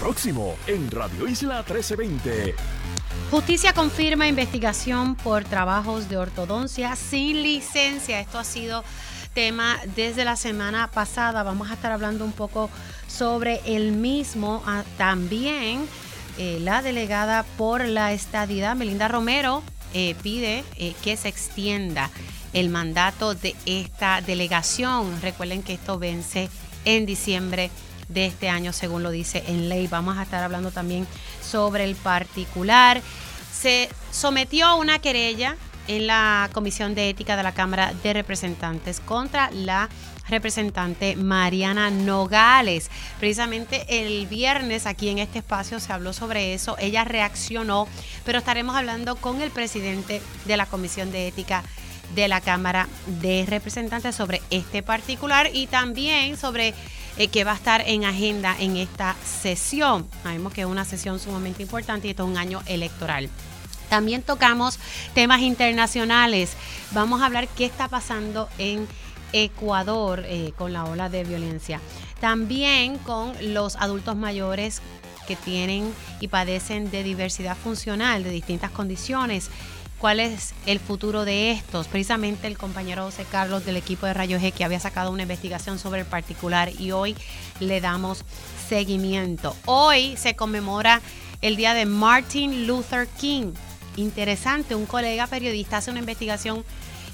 próximo en Radio Isla 1320. Justicia confirma investigación por trabajos de ortodoncia sin licencia. Esto ha sido tema desde la semana pasada. Vamos a estar hablando un poco sobre el mismo. Ah, también eh, la delegada por la estadidad, Melinda Romero, eh, pide eh, que se extienda el mandato de esta delegación. Recuerden que esto vence en diciembre de este año, según lo dice en ley. Vamos a estar hablando también sobre el particular. Se sometió una querella en la Comisión de Ética de la Cámara de Representantes contra la representante Mariana Nogales. Precisamente el viernes aquí en este espacio se habló sobre eso, ella reaccionó, pero estaremos hablando con el presidente de la Comisión de Ética de la Cámara de Representantes sobre este particular y también sobre eh, qué va a estar en agenda en esta sesión. Sabemos que es una sesión sumamente importante y esto es un año electoral. También tocamos temas internacionales. Vamos a hablar qué está pasando en Ecuador eh, con la ola de violencia. También con los adultos mayores que tienen y padecen de diversidad funcional, de distintas condiciones. ¿Cuál es el futuro de estos? Precisamente el compañero José Carlos del equipo de Rayo G que había sacado una investigación sobre el particular y hoy le damos seguimiento. Hoy se conmemora el día de Martin Luther King. Interesante, un colega periodista hace una investigación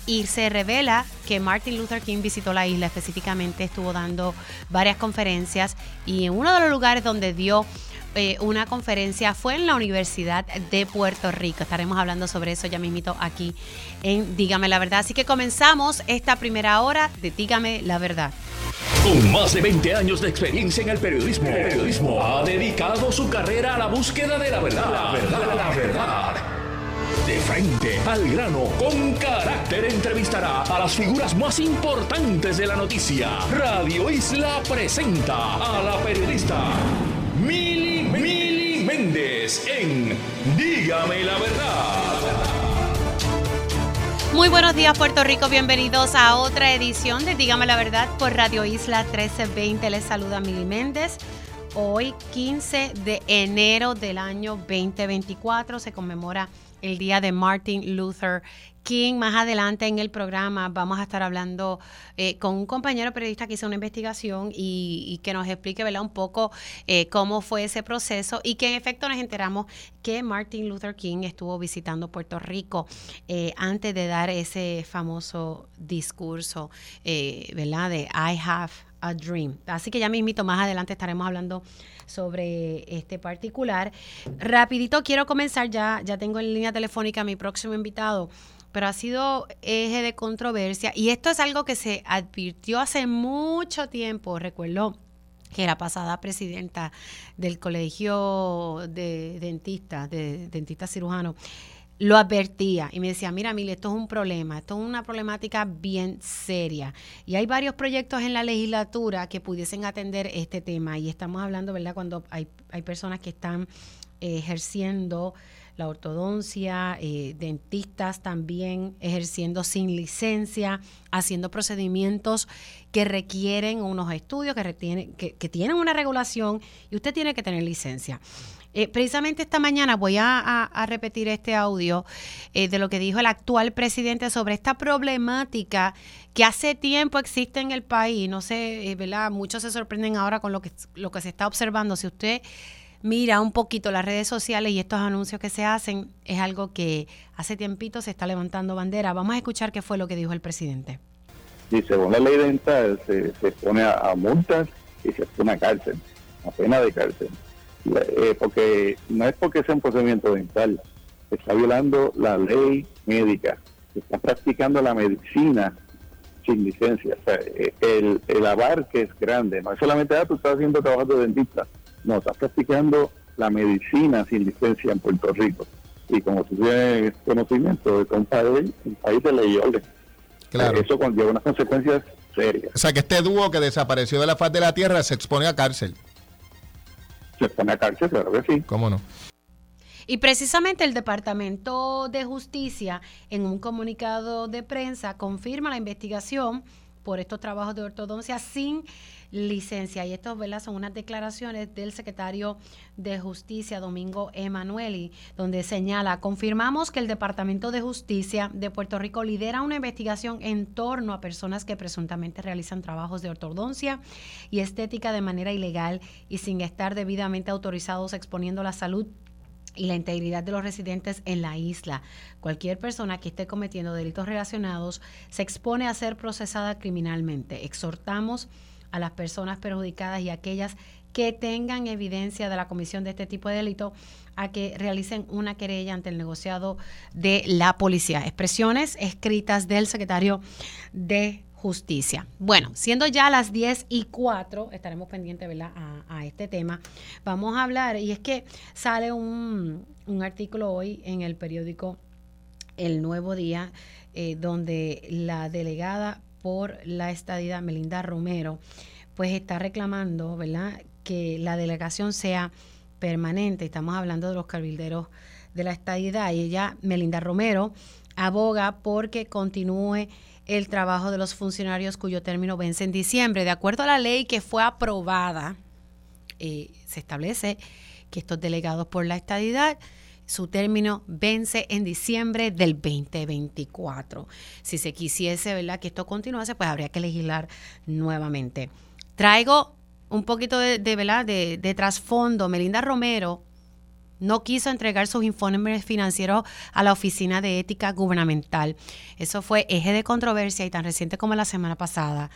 y se revela que Martin Luther King visitó la isla, específicamente estuvo dando varias conferencias y en uno de los lugares donde dio eh, una conferencia fue en la Universidad de Puerto Rico. Estaremos hablando sobre eso ya mismito aquí en Dígame la Verdad. Así que comenzamos esta primera hora de Dígame la Verdad. Con más de 20 años de experiencia en el periodismo, el periodismo ha dedicado su carrera a la búsqueda de la verdad. La verdad, la verdad. De frente al grano, con carácter entrevistará a las figuras más importantes de la noticia. Radio Isla presenta a la periodista Mili, Mili Méndez en Dígame la verdad. Muy buenos días Puerto Rico, bienvenidos a otra edición de Dígame la verdad por Radio Isla 1320. Les saluda Mili Méndez. Hoy 15 de enero del año 2024 se conmemora el día de Martin Luther King. Más adelante en el programa vamos a estar hablando eh, con un compañero periodista que hizo una investigación y, que nos explique ¿verdad? un poco eh, cómo fue ese proceso y que en efecto nos enteramos que Martin Luther King estuvo visitando Puerto Rico eh, antes de dar ese famoso discurso ¿verdad? de I have a dream. Así que ya mismito más adelante estaremos hablando sobre este particular. Rapidito quiero comenzar, ya, ya tengo en línea telefónica a mi próximo invitado, pero ha sido eje de controversia y esto es algo que se advirtió hace mucho tiempo, recuerdo que la pasada presidenta del Colegio de Dentistas, de Dentistas Cirujanos, lo advertía y me decía, mira, Mili, esto es un problema, esto es una problemática bien seria. Y hay varios proyectos en la legislatura que pudiesen atender este tema. Y estamos hablando, ¿verdad?, cuando hay, hay personas que están eh, ejerciendo la ortodoncia, eh, dentistas también ejerciendo sin licencia, haciendo procedimientos que requieren unos estudios, que, que, que tienen una regulación y usted tiene que tener licencia. Eh, precisamente esta mañana voy a, repetir este audio eh, de lo que dijo el actual presidente sobre esta problemática que hace tiempo existe en el país. No sé, eh. Muchos se sorprenden ahora con lo que, lo que se está observando. Si usted mira un poquito las redes sociales y estos anuncios que se hacen, es algo que hace tiempito se está levantando bandera. Vamos a escuchar qué fue lo que dijo el presidente. Y según la ley dental se, se pone a, multas y se pone a cárcel, a pena de cárcel. Eh, porque no es porque sea un procedimiento dental, está violando la ley médica, está practicando la medicina sin licencia. O sea, eh, el, el abarque es grande, no es solamente, ah, tú estás haciendo trabajo de dentista, no, estás practicando la medicina sin licencia en Puerto Rico. Y como tú tienes conocimiento de que un país, un país de claro. eso conlleva unas consecuencias serias. O sea, que este dúo que desapareció de la faz de la tierra se expone a cárcel se pone a cárcel, claro que sí. ¿Cómo no? Y precisamente el Departamento de Justicia, en un comunicado de prensa, confirma la investigación por estos trabajos de ortodoncia sin licencia. Y esto ¿verdad? son unas declaraciones del secretario de Justicia, Domingo Emanueli, donde señala, confirmamos que el Departamento de Justicia de Puerto Rico lidera una investigación en torno a personas que presuntamente realizan trabajos de ortodoncia y estética de manera ilegal y sin estar debidamente autorizados exponiendo la salud y la integridad de los residentes en la isla. Cualquier persona que esté cometiendo delitos relacionados se expone a ser procesada criminalmente. Exhortamos a las personas perjudicadas y aquellas que tengan evidencia de la comisión de este tipo de delito a que realicen una querella ante el negociado de la policía. Expresiones escritas del secretario de justicia. Bueno, siendo ya las 10 y 4, estaremos pendientes ¿verdad? A, este tema. Vamos a hablar, y es que sale un, artículo hoy en el periódico El Nuevo Día, eh, donde la delegada por la estadidad, Melinda Romero, pues está reclamando, ¿verdad?, que la delegación sea permanente. Estamos hablando de los cabilderos de la estadidad. Y ella, Melinda Romero, aboga porque continúe el trabajo de los funcionarios cuyo término vence en diciembre. De acuerdo a la ley que fue aprobada, eh, se establece que estos delegados por la estadidad, su término vence en diciembre del 2024. Si se quisiese ¿verdad? que esto continuase, pues habría que legislar nuevamente. Traigo un poquito de, de, de, de trasfondo. Melinda Romero no quiso entregar sus informes financieros a la Oficina de Ética Gubernamental. Eso fue eje de controversia y tan reciente como la semana pasada.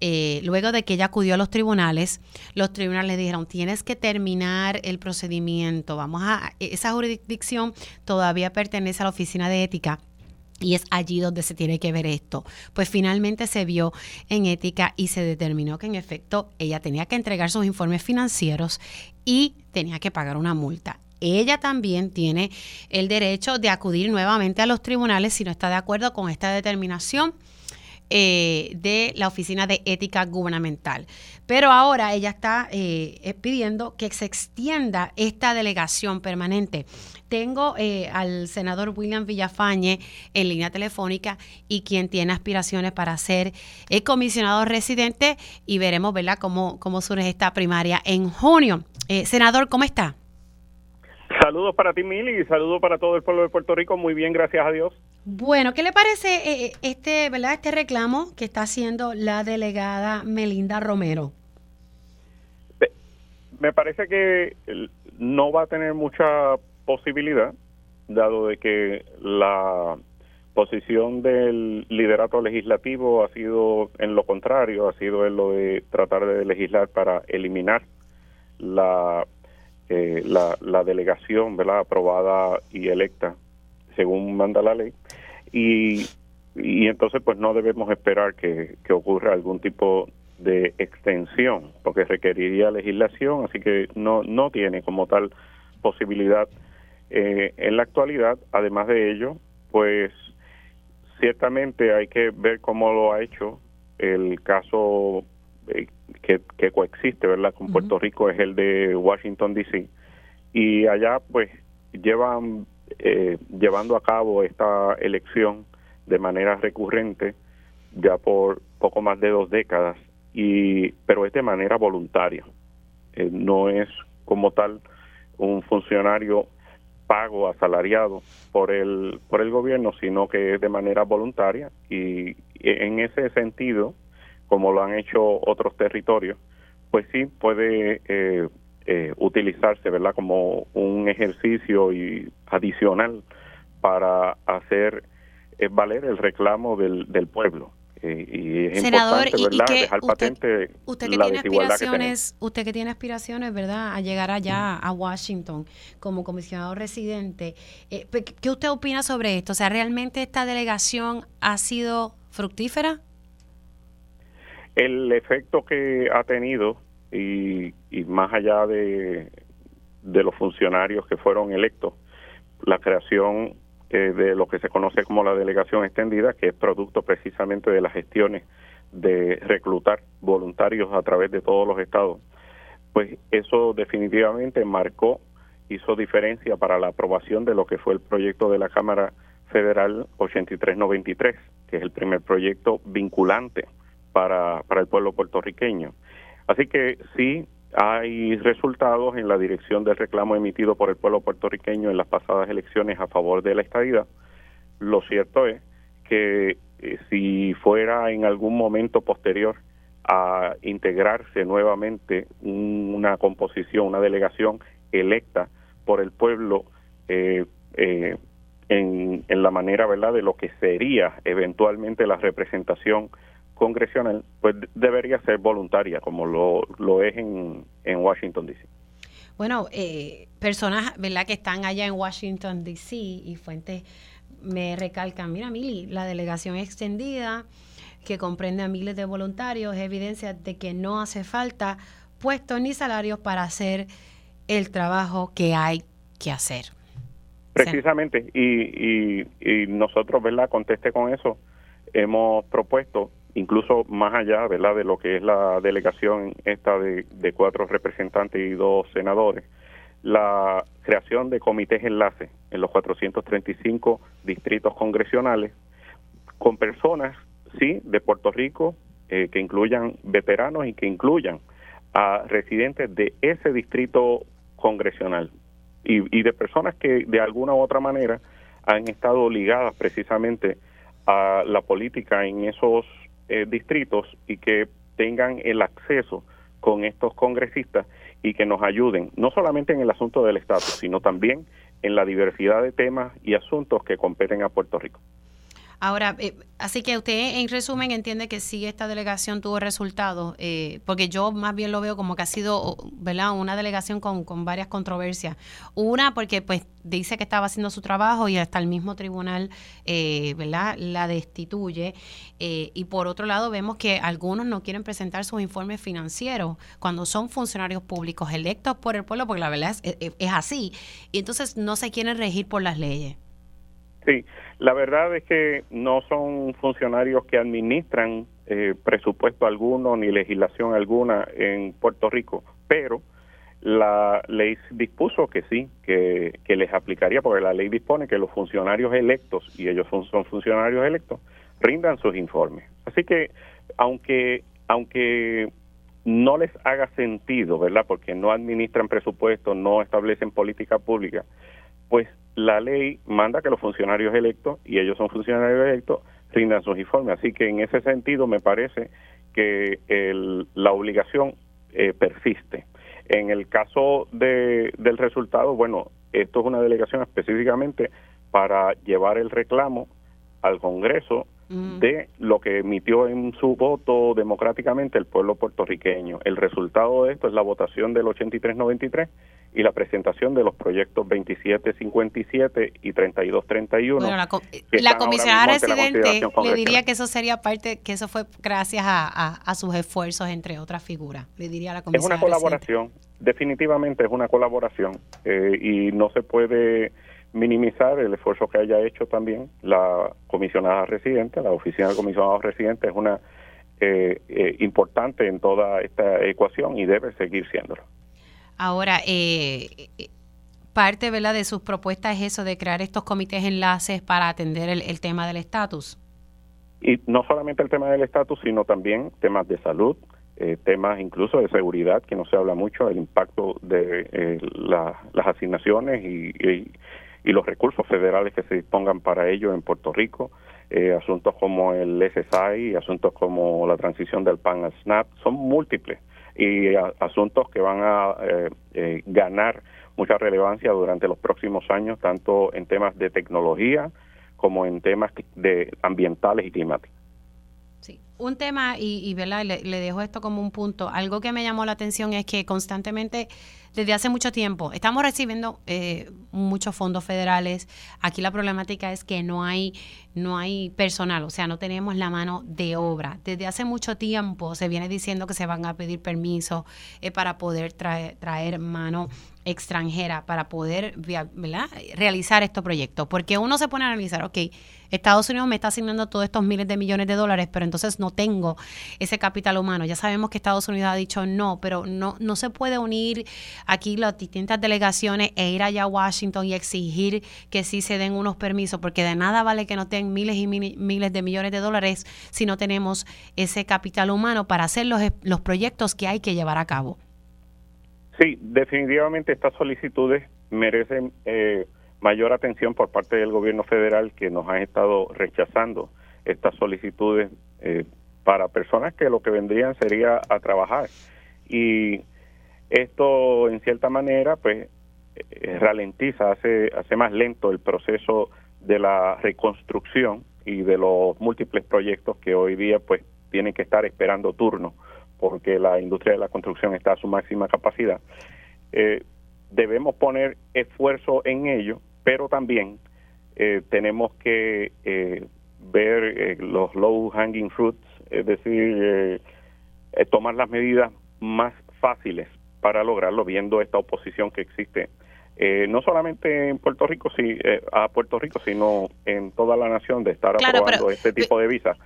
Eh, luego de que ella acudió a los tribunales, los tribunales le dijeron, tienes que terminar el procedimiento. Vamos a, esa jurisdicción todavía pertenece a la Oficina de Ética. Y es allí donde se tiene que ver esto. Pues finalmente se vio en ética y se determinó que en efecto ella tenía que entregar sus informes financieros y tenía que pagar una multa ella también tiene el derecho de acudir nuevamente a los tribunales si no está de acuerdo con esta determinación. Eh, de la Oficina de Ética Gubernamental. Pero ahora ella está eh, pidiendo que se extienda esta delegación permanente. Tengo eh, al senador William Villafañe en línea telefónica y quien tiene aspiraciones para ser comisionado residente y veremos ¿verdad? Cómo, cómo surge esta primaria en junio. senador, ¿cómo está? Saludos para ti, Mili, y saludos para todo el pueblo de Puerto Rico. Muy bien, gracias a Dios. Bueno, ¿qué le parece eh, eh, este, ¿verdad? este reclamo que está haciendo la delegada Melinda Romero? Me parece que no va a tener mucha posibilidad, dado de que la posición del liderato legislativo ha sido en lo contrario, ha sido en lo de tratar de legislar para eliminar la eh, la, la, delegación ¿verdad? aprobada y electa según manda la ley y, y entonces pues no debemos esperar que, ocurra algún tipo de extensión porque requeriría legislación así que no no tiene como tal posibilidad eh, en la actualidad además de ello pues ciertamente hay que ver cómo lo ha hecho el caso eh, que, que, coexiste, ¿verdad? Con Puerto Rico es el de Washington D.C. y allá pues llevan eh, llevando a cabo esta elección de manera recurrente ya por poco más de dos décadas y pero es de manera voluntaria eh, no es como tal un funcionario pago asalariado por el por el gobierno sino que es de manera voluntaria y en ese sentido como lo han hecho otros territorios, pues sí puede eh, eh, utilizarse, ¿verdad? Como un ejercicio y adicional para hacer eh, valer el reclamo del, del pueblo. y es Senador, importante, ¿verdad? Dejar patente usted que tiene aspiraciones, usted que tiene aspiraciones, ¿verdad? A llegar allá a Washington como comisionado residente, ¿qué usted opina sobre esto? O sea, ¿realmente esta delegación ha sido fructífera? El efecto que ha tenido, y, más allá de, los funcionarios que fueron electos, la creación eh, de lo que se conoce como la delegación extendida, que es producto precisamente de las gestiones de reclutar voluntarios a través de todos los estados, pues eso definitivamente marcó, hizo diferencia para la aprobación de lo que fue el proyecto de la Cámara Federal 8393, que es el primer proyecto vinculante para, para el pueblo puertorriqueño. Así que sí hay resultados en la dirección del reclamo emitido por el pueblo puertorriqueño en las pasadas elecciones a favor de la estadidad. Lo cierto es que eh, si fuera en algún momento posterior a integrarse nuevamente una composición, una delegación electa por el pueblo eh, eh, en, en, la manera verdad de lo que sería eventualmente la representación congresional, pues debería ser voluntaria, como lo, lo es en, en Washington, D.C. Bueno, eh, personas ¿verdad? que están allá en Washington, D.C. y fuentes me recalcan, mira, Mili, la delegación extendida que comprende a miles de voluntarios es evidencia de que no hace falta puestos ni salarios para hacer el trabajo que hay que hacer. Precisamente, y, y, y nosotros, ¿verdad? Conteste con eso, hemos propuesto incluso más allá ¿verdad? de lo que es la delegación esta de, cuatro representantes y dos senadores, la creación de comités enlace en los 435 distritos congresionales con personas, sí, de Puerto Rico, eh, que incluyan veteranos y que incluyan a residentes de ese distrito congresional y, y de personas que de alguna u otra manera han estado ligadas precisamente a la política en esos eh, distritos y que tengan el acceso con estos congresistas y que nos ayuden, no solamente en el asunto del estatus, sino también en la diversidad de temas y asuntos que competen a Puerto Rico. Ahora, eh, así que usted en resumen entiende que sí esta delegación tuvo resultados, eh, porque yo más bien lo veo como que ha sido, ¿verdad? Una delegación con, con, varias controversias. Una porque pues dice que estaba haciendo su trabajo y hasta el mismo tribunal, eh, ¿verdad? La destituye. Eh, y por otro lado vemos que algunos no quieren presentar sus informes financieros cuando son funcionarios públicos electos por el pueblo, porque la verdad es, es, es así. Y entonces no se quieren regir por las leyes. Sí, la verdad es que no son funcionarios que administran eh, presupuesto alguno ni legislación alguna en Puerto Rico, pero la ley dispuso que sí, que, que les aplicaría, porque la ley dispone que los funcionarios electos, y ellos son, son funcionarios electos, rindan sus informes. Así que, aunque, aunque no les haga sentido, ¿verdad? Porque no administran presupuesto, no establecen política pública, pues la ley manda que los funcionarios electos, y ellos son funcionarios electos, rindan sus informes. Así que en ese sentido me parece que el, la obligación eh, persiste. En el caso de, del resultado, bueno, esto es una delegación específicamente para llevar el reclamo al Congreso mm. de lo que emitió en su voto democráticamente el pueblo puertorriqueño. El resultado de esto es la votación del 83-93 y la presentación de los proyectos 2757 y 3231. Bueno, la, la comisionada residente le diría que eso sería parte, que eso fue gracias a, a, a sus esfuerzos, entre otras figuras. Le diría a la comisionada Es una colaboración, residente. definitivamente es una colaboración eh, y no se puede minimizar el esfuerzo que haya hecho también la comisionada residente, la oficina del comisionado residente es una eh, eh, importante en toda esta ecuación y debe seguir siéndolo. Ahora, eh, parte ¿verdad? de sus propuestas es eso de crear estos comités enlaces para atender el, el tema del estatus. Y no solamente el tema del estatus, sino también temas de salud, eh, temas incluso de seguridad, que no se habla mucho, el impacto de eh, la, las asignaciones y, y, y, los recursos federales que se dispongan para ello en Puerto Rico, eh, asuntos como el SSI, asuntos como la transición del PAN al SNAP, son múltiples y a, asuntos que van a eh, eh, ganar mucha relevancia durante los próximos años, tanto en temas de tecnología como en temas de ambientales y climáticos. Sí, un tema, y, y ¿verdad? Le, dejo esto como un punto, algo que me llamó la atención es que constantemente, desde hace mucho tiempo, estamos recibiendo eh, muchos fondos federales. Aquí la problemática es que no hay, no hay personal, o sea, no tenemos la mano de obra. Desde hace mucho tiempo se viene diciendo que se van a pedir permisos eh, para poder traer, traer mano extranjera para poder realizar estos proyectos. Porque uno se pone a analizar, ok, Estados Unidos me está asignando todos estos miles de millones de dólares, pero entonces no tengo ese capital humano. Ya sabemos que Estados Unidos ha dicho no, pero no, no se puede unir aquí las distintas delegaciones e ir allá a Washington y exigir que sí se den unos permisos, porque de nada vale que no tengan miles y miles de millones de dólares si no tenemos ese capital humano para hacer los, los proyectos que hay que llevar a cabo. Sí, definitivamente estas solicitudes merecen eh, mayor atención por parte del gobierno federal que nos ha estado rechazando estas solicitudes eh, para personas que lo que vendrían sería a trabajar. Y esto, en cierta manera, pues eh, ralentiza, hace, hace más lento el proceso de la reconstrucción y de los múltiples proyectos que hoy día pues tienen que estar esperando turno porque la industria de la construcción está a su máxima capacidad. Eh, debemos poner esfuerzo en ello, pero también eh, tenemos que eh, ver los low hanging fruits, es decir, tomar las medidas más fáciles para lograrlo, viendo esta oposición que existe no solamente en Puerto Rico, sí, a Puerto Rico, sino en toda la nación de estar aprobando este tipo de visas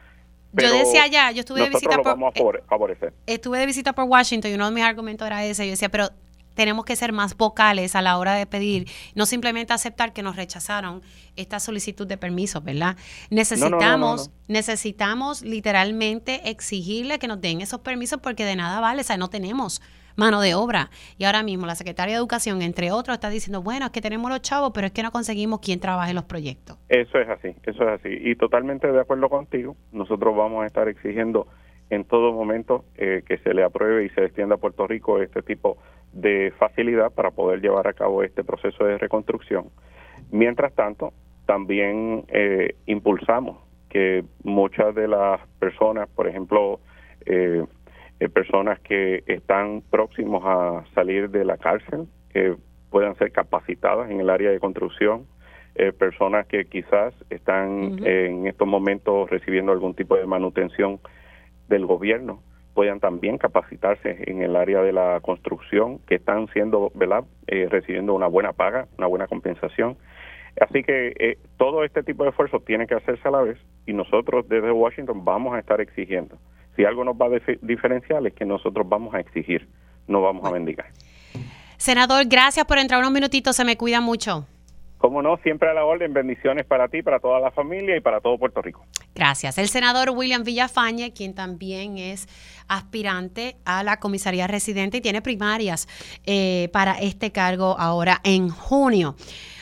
yo decía ya, yo estuve de visita por, favorecer. estuve de visita por Washington y uno de mis argumentos era ese. Yo decía, pero tenemos que ser más vocales a la hora de pedir, no simplemente aceptar que nos rechazaron esta solicitud de permiso, ¿verdad? Necesitamos, necesitamos literalmente exigirle que nos den esos permisos porque de nada vale, o sea, no tenemos mano de obra. Y ahora mismo la Secretaria de Educación, entre otros, está diciendo, bueno, es que tenemos los chavos, pero es que no conseguimos quien trabaje los proyectos. Eso es así, eso es así. Y totalmente de acuerdo contigo, nosotros vamos a estar exigiendo en todo momento eh, que se le apruebe y se extienda a Puerto Rico este tipo de facilidad para poder llevar a cabo este proceso de reconstrucción. Mientras tanto, también eh, impulsamos que muchas de las personas, por ejemplo, eh, eh, personas que están próximos a salir de la cárcel, que puedan ser capacitadas en el área de construcción, eh, personas que quizás están en estos momentos recibiendo algún tipo de manutención del gobierno, puedan también capacitarse en el área de la construcción, que están siendo, ¿verdad?, eh, recibiendo una buena paga, una buena compensación. Así que todo este tipo de esfuerzos tiene que hacerse a la vez y nosotros desde Washington vamos a estar exigiendo si algo nos va a diferenciar es que nosotros vamos a exigir, no vamos a mendigar. Senador, gracias por entrar unos minutitos, se me cuida mucho. Como no, siempre a la orden, bendiciones para ti, para toda la familia y para todo Puerto Rico. Gracias. El senador William Villafañe, quien también es aspirante a la comisaría residente y tiene primarias eh, para este cargo ahora en junio.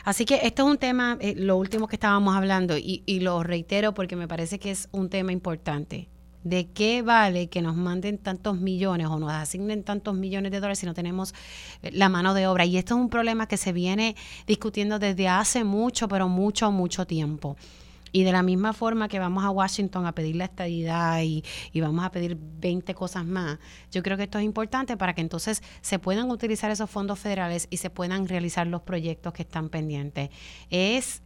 Así que esto es un tema, eh, lo último que estábamos hablando, y, y lo reitero porque me parece que es un tema importante. ¿De qué vale que nos manden tantos millones o nos asignen tantos millones de dólares si no tenemos eh, la mano de obra? Y esto es un problema que se viene discutiendo desde hace mucho, pero mucho, mucho tiempo. Y de la misma forma que vamos a Washington a pedir la estadidad y, y, vamos a pedir 20 cosas más, yo creo que esto es importante para que entonces se puedan utilizar esos fondos federales y se puedan realizar los proyectos que están pendientes. Es,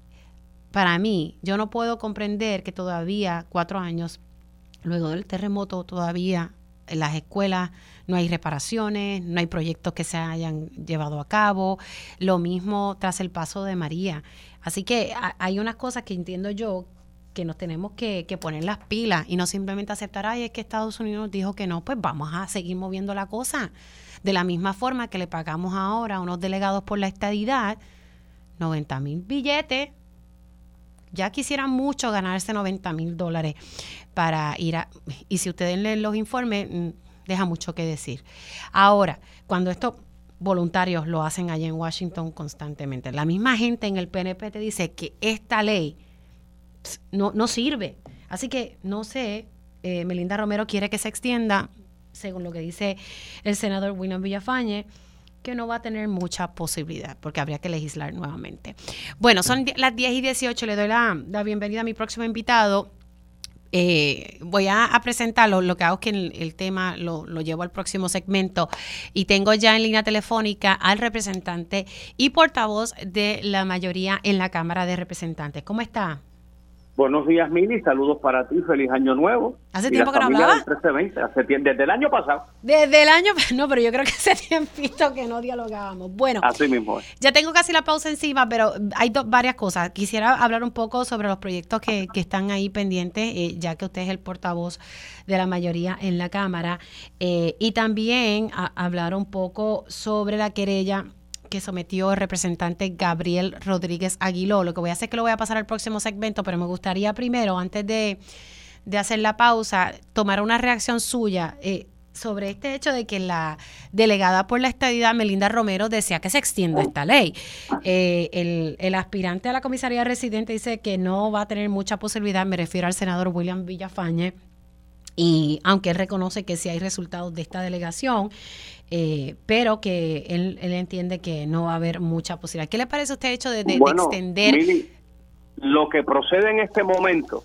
para mí, yo no puedo comprender que todavía, cuatro años, Luego del terremoto todavía en las escuelas no hay reparaciones, no hay proyectos que se hayan llevado a cabo, lo mismo tras el paso de María. Así que hay unas cosas que entiendo yo que nos tenemos que, poner las pilas y no simplemente aceptar, ay, es que Estados Unidos dijo que no, pues vamos a seguir moviendo la cosa. De la misma forma que le pagamos ahora a unos delegados por la estadidad 90 mil billetes ya quisieran mucho ganarse 90 mil dólares para ir a... Y si ustedes leen los informes, mm, deja mucho que decir. Ahora, cuando estos voluntarios lo hacen allá en Washington constantemente, la misma gente en el PNP te dice que esta ley no, no sirve. Así que no sé, eh, Melinda Romero quiere que se extienda, según lo que dice el senador William Villafañe, que no va a tener mucha posibilidad, porque habría que legislar nuevamente. Bueno, son las 10 y 18, le doy la, bienvenida a mi próximo invitado. Eh, voy a, presentarlo, lo que hago es que el, tema lo, lo, llevo al próximo segmento y tengo ya en línea telefónica al representante y portavoz de la mayoría en la Cámara de Representantes. ¿Cómo está? Buenos días, Mili. Saludos para ti. Feliz año nuevo. ¿Hace tiempo que no hablaba? Hace desde el año pasado. Desde el año No, pero yo creo que hace tiempito que no dialogábamos. Bueno. Así mismo. Ya tengo casi la pausa encima, pero hay varias cosas. Quisiera hablar un poco sobre los proyectos que, que están ahí pendientes, eh, ya que usted es el portavoz de la mayoría en la Cámara. Eh, y también hablar un poco sobre la querella que sometió el representante Gabriel Rodríguez Aguiló. Lo que voy a hacer es que lo voy a pasar al próximo segmento, pero me gustaría primero, antes de, hacer la pausa, tomar una reacción suya. Eh, sobre este hecho de que la delegada por la estadidad, Melinda Romero, desea que se extienda esta ley. Eh, el, el, aspirante a la comisaría residente dice que no va a tener mucha posibilidad, me refiero al senador William Villafañe, y aunque él reconoce que sí hay resultados de esta delegación, eh, pero que él, entiende que no va a haber mucha posibilidad. ¿Qué le parece a usted hecho de, extender? lo que procede en este momento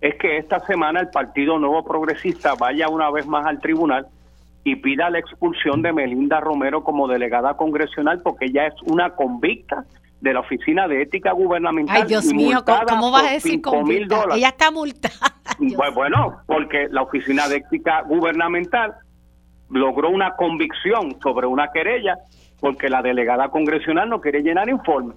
es que esta semana el Partido Nuevo Progresista vaya una vez más al tribunal y pida la expulsión de Melinda Romero como delegada congresional porque ella es una convicta de la Oficina de Ética Gubernamental. Ay, Dios mío, ¿cómo, vas a decir convicta? Ella está multada. Bueno, porque la Oficina de Ética Gubernamental logró una convicción sobre una querella porque la delegada congresional no quería llenar informe.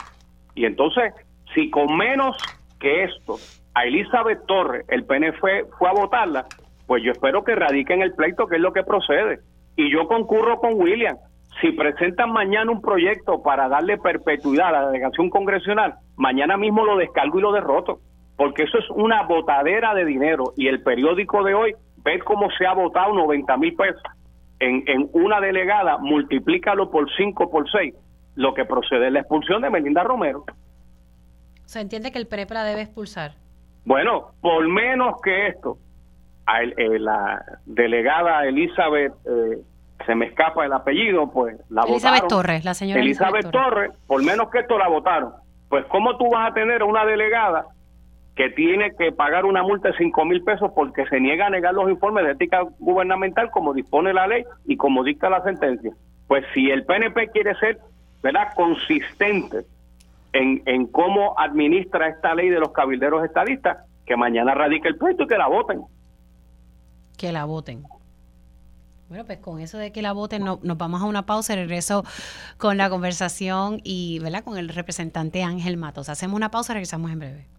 Y entonces, si con menos que esto a Elizabeth Torres el PNF fue, a votarla, pues yo espero que radiquen el pleito, que es lo que procede. Y yo concurro con William. Si presentan mañana un proyecto para darle perpetuidad a la delegación congresional, mañana mismo lo descargo y lo derroto, porque eso es una botadera de dinero. Y el periódico de hoy ve cómo se ha votado 90 mil pesos en, en una delegada, multiplícalo por 5, por 6, lo que procede es la expulsión de Melinda Romero. ¿Se entiende que el PREPRA debe expulsar? Bueno, por menos que esto, a eh, la delegada Elizabeth, eh, se me escapa el apellido, pues la Elizabeth Torres, la señora Elizabeth, Torres, por menos que esto la votaron. Pues ¿cómo tú vas a tener una delegada que tiene que pagar una multa de 5 mil pesos porque se niega a negar los informes de ética gubernamental como dispone la ley y como dicta la sentencia. Pues si el PNP quiere ser ¿verdad? consistente en, en cómo administra esta ley de los cabilderos estadistas, que mañana radique el pleito y que la voten. Que la voten. Bueno, pues con eso de que la voten no, nos vamos a una pausa y regreso con la conversación y ¿verdad? con el representante Ángel Matos. Hacemos una pausa regresamos en breve.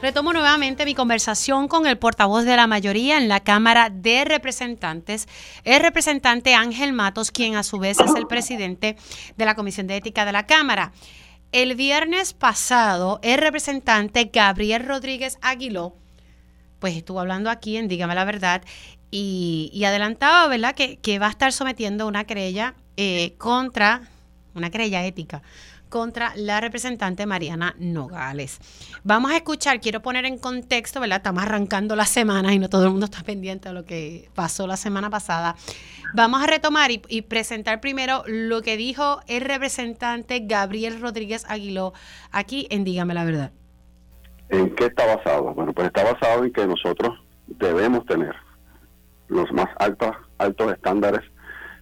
Retomo nuevamente mi conversación con el portavoz de la mayoría en la Cámara de Representantes, el representante Ángel Matos, quien a su vez es el presidente de la Comisión de Ética de la Cámara. El viernes pasado, el representante Gabriel Rodríguez Aguiló, pues estuvo hablando aquí en Dígame la Verdad y, adelantaba, ¿verdad?, que, va a estar sometiendo una querella eh, contra, una querella ética contra la representante Mariana Nogales. Vamos a escuchar, quiero poner en contexto, ¿verdad? Estamos arrancando la semana y no todo el mundo está pendiente de lo que pasó la semana pasada. Vamos a retomar y, presentar primero lo que dijo el representante Gabriel Rodríguez Aguiló aquí en Dígame la Verdad. ¿En qué está basado? Bueno, pues está basado en que nosotros debemos tener los más altos, altos estándares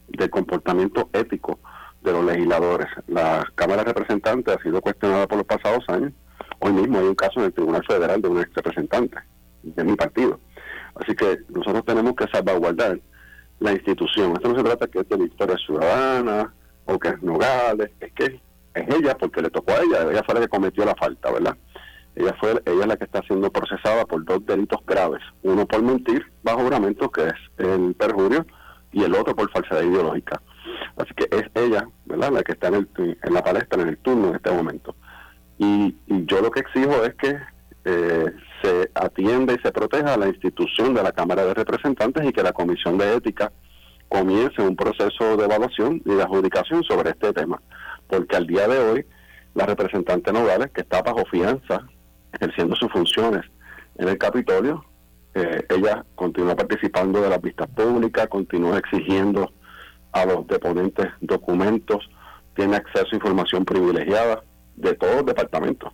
de comportamiento ético de los legisladores. La Cámara de Representantes ha sido cuestionada por los pasados años. Hoy mismo hay un caso en el Tribunal Federal de un ex representante de mi partido. Así que nosotros tenemos que salvaguardar la institución. Esto no se trata que es de Victoria Ciudadana o que es Nogales, es que es ella porque le tocó a ella, ella fue la que cometió la falta, ¿verdad? Ella fue ella es la que está siendo procesada por dos delitos graves, uno por mentir bajo juramento, que es el perjurio, y el otro por falsedad ideológica. Así que es ella, ¿verdad?, la que está en, en la palestra, en el turno en este momento. Y, yo lo que exijo es que eh, se atienda y se proteja a la institución de la Cámara de Representantes y que la Comisión de Ética comience un proceso de evaluación y de adjudicación sobre este tema. Porque al día de hoy, la representante Nogales, que está bajo fianza, ejerciendo sus funciones en el Capitolio, Eh, ella continúa participando de las vistas públicas, continúa exigiendo a los deponentes documentos, tiene acceso a información privilegiada de todos los departamentos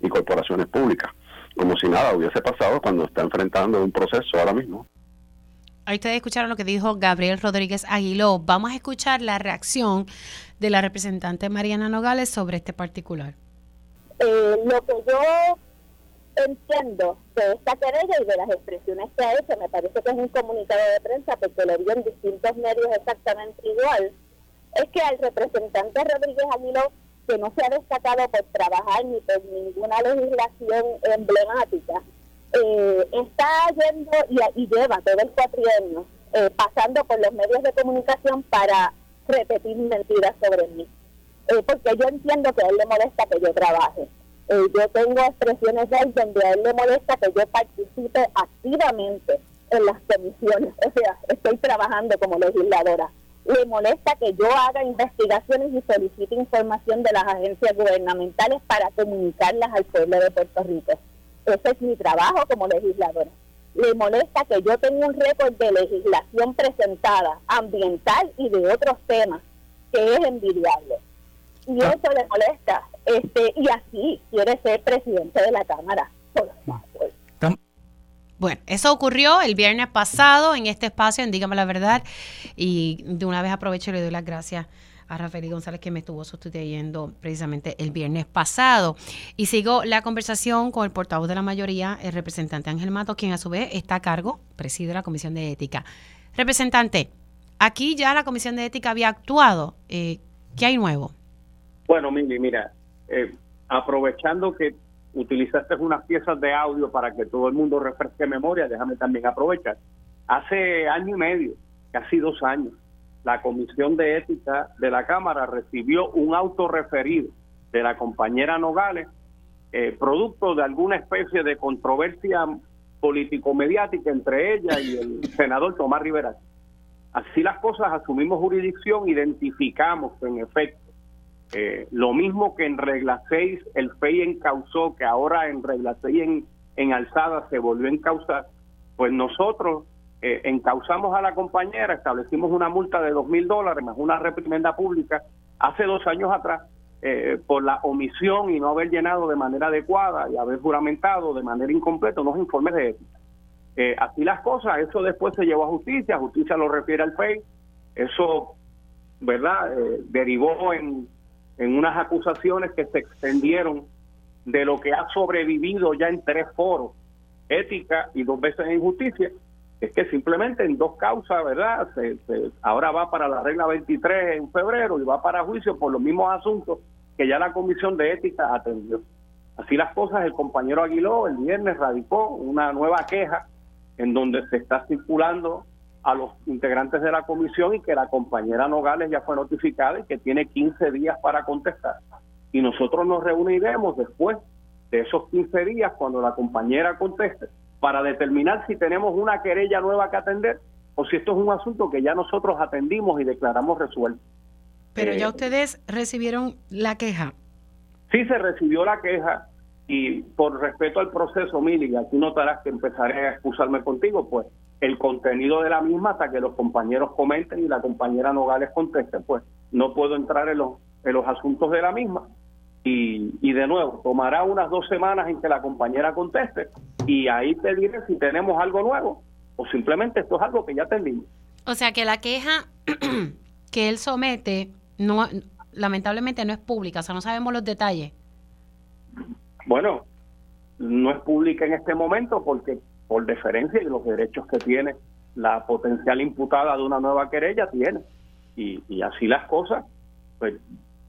y corporaciones públicas, como si nada hubiese pasado cuando está enfrentando un proceso ahora mismo. Ahí ustedes escucharon lo que dijo Gabriel Rodríguez Aguiló. Vamos a escuchar la reacción de la representante Mariana Nogales sobre este particular. Eh, lo que yo entiendo de esta querella y de las expresiones que ha hecho, me parece que es un comunicado de prensa porque lo vi en distintos medios exactamente igual, es que al representante Rodríguez Aguiló, que no se ha destacado por trabajar ni por ninguna legislación emblemática, eh, está yendo y, lleva todo el cuatrienio eh, pasando por los medios de comunicación para repetir mentiras sobre mí. Eh, porque yo entiendo que a él le molesta que yo trabaje. Yo tengo expresiones de él donde a él le molesta que yo participe activamente en las comisiones. O sea, estoy trabajando como legisladora. Le molesta que yo haga investigaciones y solicite información de las agencias gubernamentales para comunicarlas al pueblo de Puerto Rico ese es mi trabajo como legisladora. Le molesta que yo tenga un récord de legislación presentada, ambiental y de otros temas, que es envidiable. Y ah. eso le molesta. Este Y así quiere ser presidente de la Cámara. Bueno, eso ocurrió el viernes pasado en este espacio en Dígame la Verdad. Y de una vez aprovecho y le doy las gracias a Rafael González que me estuvo sustituyendo precisamente el viernes pasado. Y sigo la conversación con el portavoz de la mayoría, el representante Ángel Mato, quien a su vez está a cargo, preside la Comisión de Ética. Representante, aquí ya la Comisión de Ética había actuado. Eh, ¿Qué hay nuevo? Bueno, Mili, mira, eh, aprovechando que utilizaste unas piezas de audio para que todo el mundo refresque memoria, déjame también aprovechar. Hace año y medio, casi dos años, la Comisión de Ética de la Cámara recibió un autorreferido de la compañera Nogales, eh, producto de alguna especie de controversia político-mediática entre ella y el senador Tomás Rivera. Así las cosas, asumimos jurisdicción, identificamos en efecto eh, lo mismo que en regla 6 el FEI encausó, que ahora en regla 6 en, en alzada se volvió a encausar, pues nosotros eh, encausamos a la compañera, establecimos una multa de dos mil dólares más una reprimenda pública hace dos años atrás eh, por la omisión y no haber llenado de manera adecuada y haber juramentado de manera incompleta unos informes de ética. Eh, así las cosas, eso después se llevó a justicia, justicia lo refiere al FEI, eso, ¿verdad?, derivó en, en unas acusaciones que se extendieron de lo que ha sobrevivido ya en tres foros, ética y dos veces en justicia, es que simplemente en dos causas, ¿verdad? Se, ahora va para la regla 23 en febrero y va para juicio por los mismos asuntos que ya la Comisión de Ética atendió. Así las cosas, el compañero Aguiló el viernes radicó una nueva queja en donde se está circulando a los integrantes de la comisión y que la compañera Nogales ya fue notificada y que tiene 15 días para contestar. Y nosotros nos reuniremos después de esos 15 días cuando la compañera conteste para determinar si tenemos una querella nueva que atender o si esto es un asunto que ya nosotros atendimos y declaramos resuelto. Pero ya eh, ustedes recibieron la queja. Sí se recibió la queja y por respeto al proceso, Mili, aquí notarás que empezaré a excusarme contigo, pues el contenido de la misma hasta que los compañeros comenten y la compañera Nogales conteste, pues no puedo entrar en los, en los asuntos de la misma y, de nuevo, tomará unas dos semanas en que la compañera conteste y ahí te diré si tenemos algo nuevo o simplemente esto es algo que ya tenemos. O sea que la queja que él somete no lamentablemente no es pública, o sea, no sabemos los detalles. Bueno, no es pública en este momento porque por deferencia y los derechos que tiene la potencial imputada de una nueva querella tiene. Y, y así las cosas, pues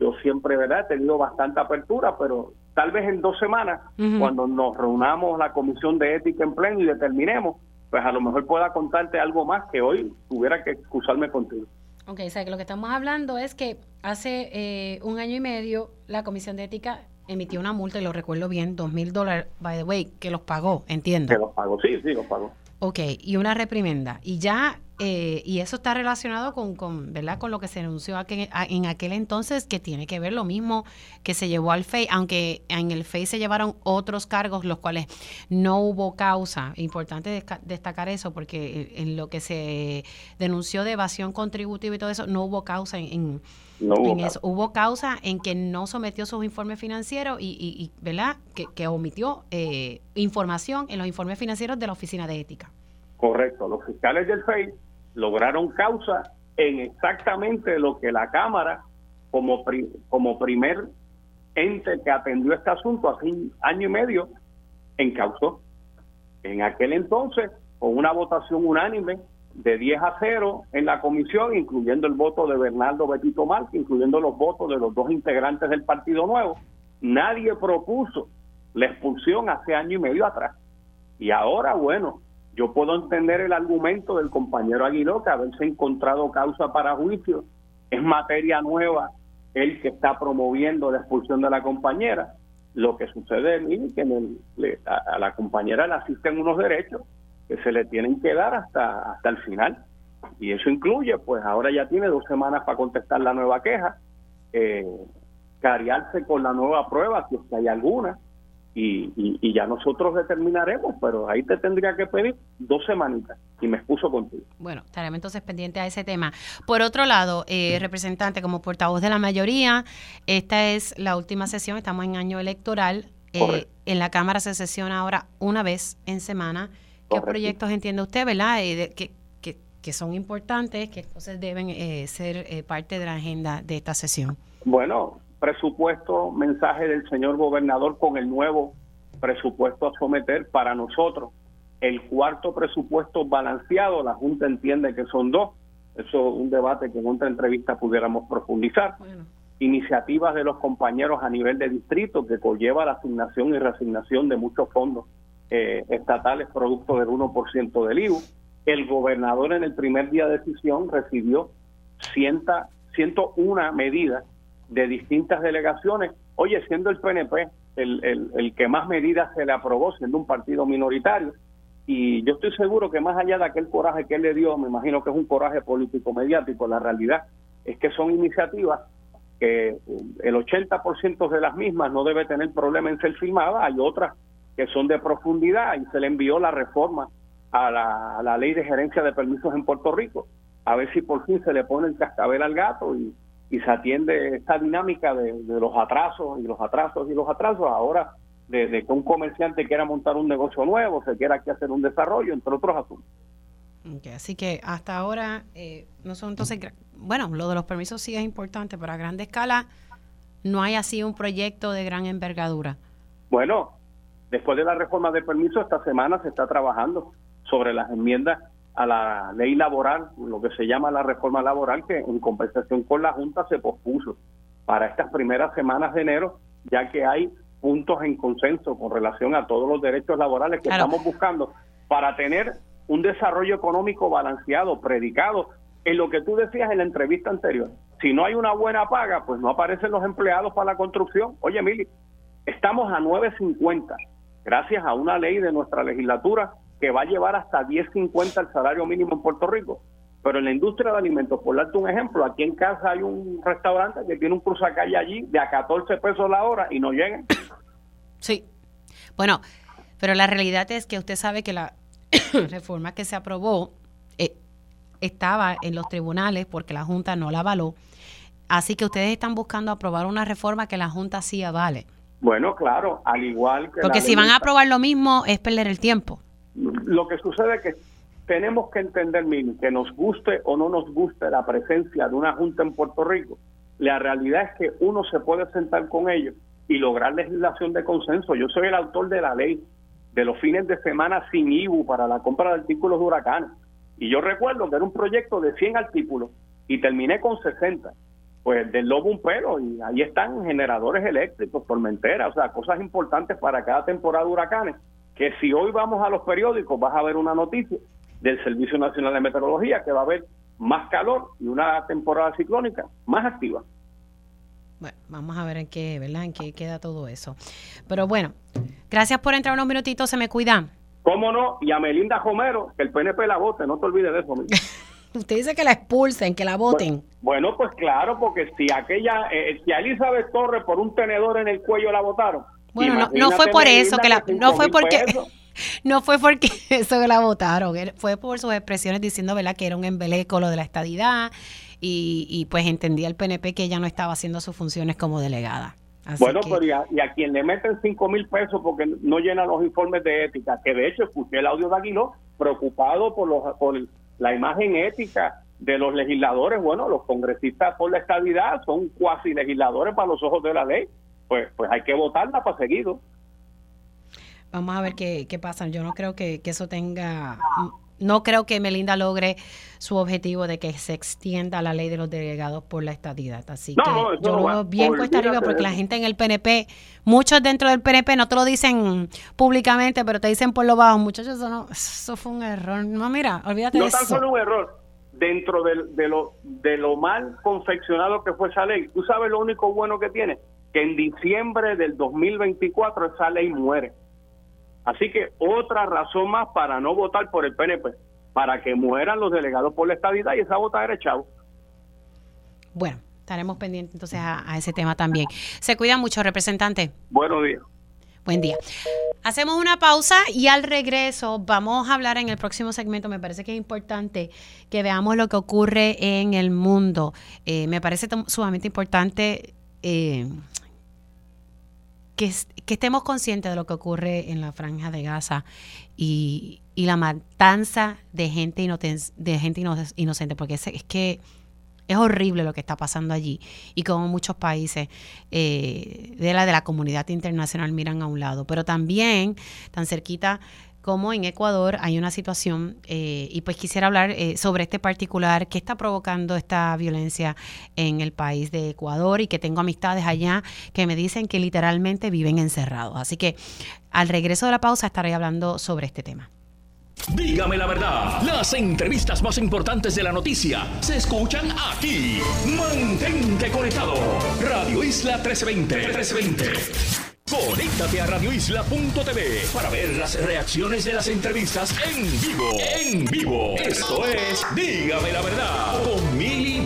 yo siempre, ¿verdad? He tenido bastante apertura, pero tal vez en dos semanas, cuando nos reunamos la comisión de ética en pleno y determinemos, pues a lo mejor pueda contarte algo más que hoy tuviera que excusarme contigo. Ok, o sea que lo que estamos hablando es que hace eh, un año y medio la comisión de ética emitió una multa, y lo recuerdo bien, dos mil dólares, by the way, que los pagó, entiendo. Que los pagó, sí, sí, los pagó. Ok, y una reprimenda. Y ya eh, y eso está relacionado con, con, ¿verdad? con lo que se anunció en aquel entonces, que tiene que ver lo mismo que se llevó al FEI, aunque en el FEI se llevaron otros cargos, los cuales no hubo causa. Importante destacar eso, porque en lo que se denunció de evasión contributiva y todo eso, no hubo causa en, hubo, eso. hubo causa en que no sometió sus informes financieros y, ¿verdad? Que, omitió eh, información en los informes financieros de la Oficina de Ética. Correcto, los fiscales del FEI lograron causa en exactamente lo que la Cámara, como, como primer ente que atendió este asunto hace un año y medio, encausó. En aquel entonces, con una votación unánime de 10 a 0 en la comisión, incluyendo el voto de Bernardo Betito Mal, incluyendo los votos de los dos integrantes del Partido Nuevo, nadie propuso la expulsión hace año y medio atrás. Y ahora, bueno, yo puedo entender el argumento del compañero Aguiló que haberse encontrado causa para juicio es materia nueva el que está promoviendo la expulsión de la compañera. Lo que sucede es que a, la compañera le asisten unos derechos que se le tienen que dar hasta, hasta el final. Y eso incluye, pues ahora ya tiene dos semanas para contestar la nueva queja, eh, cariarse con la nueva prueba, si que hay alguna, y, y, ya nosotros determinaremos, pero ahí te tendría que pedir dos semanitas y me excuso contigo. Bueno, estaremos entonces pendientes a ese tema. Por otro lado, eh, representante, como portavoz de la mayoría, esta es la última sesión, estamos en año electoral. Eh, en la Cámara se sesiona ahora una vez en semana. ¿Qué proyectos entiende usted, verdad? Eh, que, son importantes, que entonces deben eh, ser parte de la agenda de esta sesión. Bueno, presupuesto, mensaje del señor gobernador con el nuevo presupuesto a someter para nosotros. El cuarto presupuesto balanceado, la Junta entiende que son dos. Eso es un debate que en otra entrevista pudiéramos profundizar. Iniciativas de los compañeros a nivel de distrito que conlleva la asignación y reasignación de muchos fondos eh, estatales producto del 1% del IVU. El gobernador en el primer día de decisión recibió 101 medidas de distintas delegaciones, oye, siendo el PNP el, el, el que más medidas se le aprobó, siendo un partido minoritario, y yo estoy seguro que más allá de aquel coraje que él le dio, me imagino que es un coraje político mediático, la realidad es que son iniciativas que el 80% de las mismas no debe tener problema en ser firmadas, hay otras que son de profundidad y se le envió la reforma a la, a la ley de gerencia de permisos en Puerto Rico, a ver si por fin se le pone el cascabel al gato y, y se atiende esta dinámica de, los atrasos y los atrasos y los atrasos. Ahora, de, que un comerciante quiera montar un negocio nuevo, se quiera aquí hacer un desarrollo, entre otros asuntos. así que hasta ahora, eh, no son entonces, bueno, lo de los permisos sí es importante, pero a gran escala no hay así un proyecto de gran envergadura. Bueno, después de la reforma de permisos, esta semana se está trabajando sobre las enmiendas a la ley laboral, lo que se llama la reforma laboral, que en compensación con la Junta se pospuso para estas primeras semanas de enero, ya que hay puntos en consenso con relación a todos los derechos laborales que estamos buscando para tener un desarrollo económico balanceado, predicado, en lo que tú decías en la entrevista anterior. Si no hay una buena paga, pues no aparecen los empleados para la construcción. Oye, Mili, estamos a 9.50, gracias a una ley de nuestra legislatura que va a llevar hasta 10.50 el salario mínimo en Puerto Rico. Pero en la industria de alimentos, por darte un ejemplo, aquí en casa hay un restaurante que tiene un cruzacalle allí de a 14 pesos la hora y no llegan. Sí. Bueno, pero la realidad es que usted sabe que la reforma que se aprobó eh, estaba en los tribunales porque la Junta no la avaló. Así que ustedes están buscando aprobar una reforma que la Junta sí avale. Bueno, claro, al igual que... Porque si van a aprobar lo mismo es perder el tiempo. Lo que sucede es que tenemos que entender, que nos guste o no nos guste la presencia de una junta en Puerto Rico, la realidad es que uno se puede sentar con ellos y lograr legislación de consenso. Yo soy el autor de la ley de los fines de semana sin IBU para la compra de artículos de huracanes. Y yo recuerdo que era un proyecto de 100 artículos y terminé con 60. Pues del lobo un pelo y ahí están generadores eléctricos, tormenteras, o sea, cosas importantes para cada temporada de huracanes que si hoy vamos a los periódicos vas a ver una noticia del Servicio Nacional de Meteorología que va a haber más calor y una temporada ciclónica más activa. Bueno, vamos a ver en qué, ¿verdad? En qué queda todo eso. Pero bueno, gracias por entrar unos minutitos, se me cuidan. ¿Cómo no? Y a Melinda Romero, que el PNP la vote, no te olvides de eso. Usted dice que la expulsen, que la voten. Bueno, pues claro, porque si aquella, eh, si a Elizabeth Torres por un tenedor en el cuello la votaron. Bueno, no, fue por eso que la, no fue porque, no fue porque eso que la votaron, fue por sus expresiones diciendo, ¿verdad?, que era un embeleco lo de la estadidad y, y pues entendía el PNP que ella no estaba haciendo sus funciones como delegada. bueno, pero y a, quien le meten 5 mil pesos porque no llena los informes de ética, que de hecho escuché el audio de Aguiló preocupado por, los, por la imagen ética de los legisladores, bueno, los congresistas por la estabilidad son cuasi legisladores para los ojos de la ley, pues, pues hay que votarla para seguido. Vamos a ver qué, qué pasa. Yo no creo que, que eso tenga no creo que Melinda logre su objetivo de que se extienda la ley de los delegados por la estadidad. Así que yo lo veo bien cuesta arriba porque la gente en el PNP, muchos dentro del PNP no te lo dicen públicamente, pero te dicen por lo bajo, muchachos, eso, no, eso fue un error. No, mira, olvídate de eso. No tan solo un error, dentro de, de, lo, de lo mal confeccionado que fue esa ley, tú sabes lo único bueno que tiene, que en diciembre del 2024 esa ley muere Así que otra razón más para no votar por el PNP, para que mueran los delegados por la estabilidad y esa vota era chavo. Bueno, estaremos pendientes entonces a, ese tema también. Se cuida mucho, representante. Buenos días. Buen día. Hacemos una pausa y al regreso vamos a hablar en el próximo segmento. Me parece que es importante que veamos lo que ocurre en el mundo. Eh, me parece sumamente importante eh, que, estemos conscientes de lo que ocurre en la franja de Gaza y, la matanza de gente, de gente inocente, porque es, es, que es horrible lo que está pasando allí. Y como muchos países eh, de la de la comunidad internacional miran a un lado, pero también tan cerquita como en Ecuador hay una situación, eh, y pues quisiera hablar eh, sobre este particular que está provocando esta violencia en el país de Ecuador y que tengo amistades allá que me dicen que literalmente viven encerrados. Así que al regreso de la pausa estaré hablando sobre este tema. Dígame la verdad, las entrevistas más importantes de la noticia se escuchan aquí. Mantente conectado. Radio Isla 1320. 1320. Conéctate a radioisla.tv para ver las reacciones de las entrevistas en vivo. En vivo. Esto es Dígame la verdad con Mili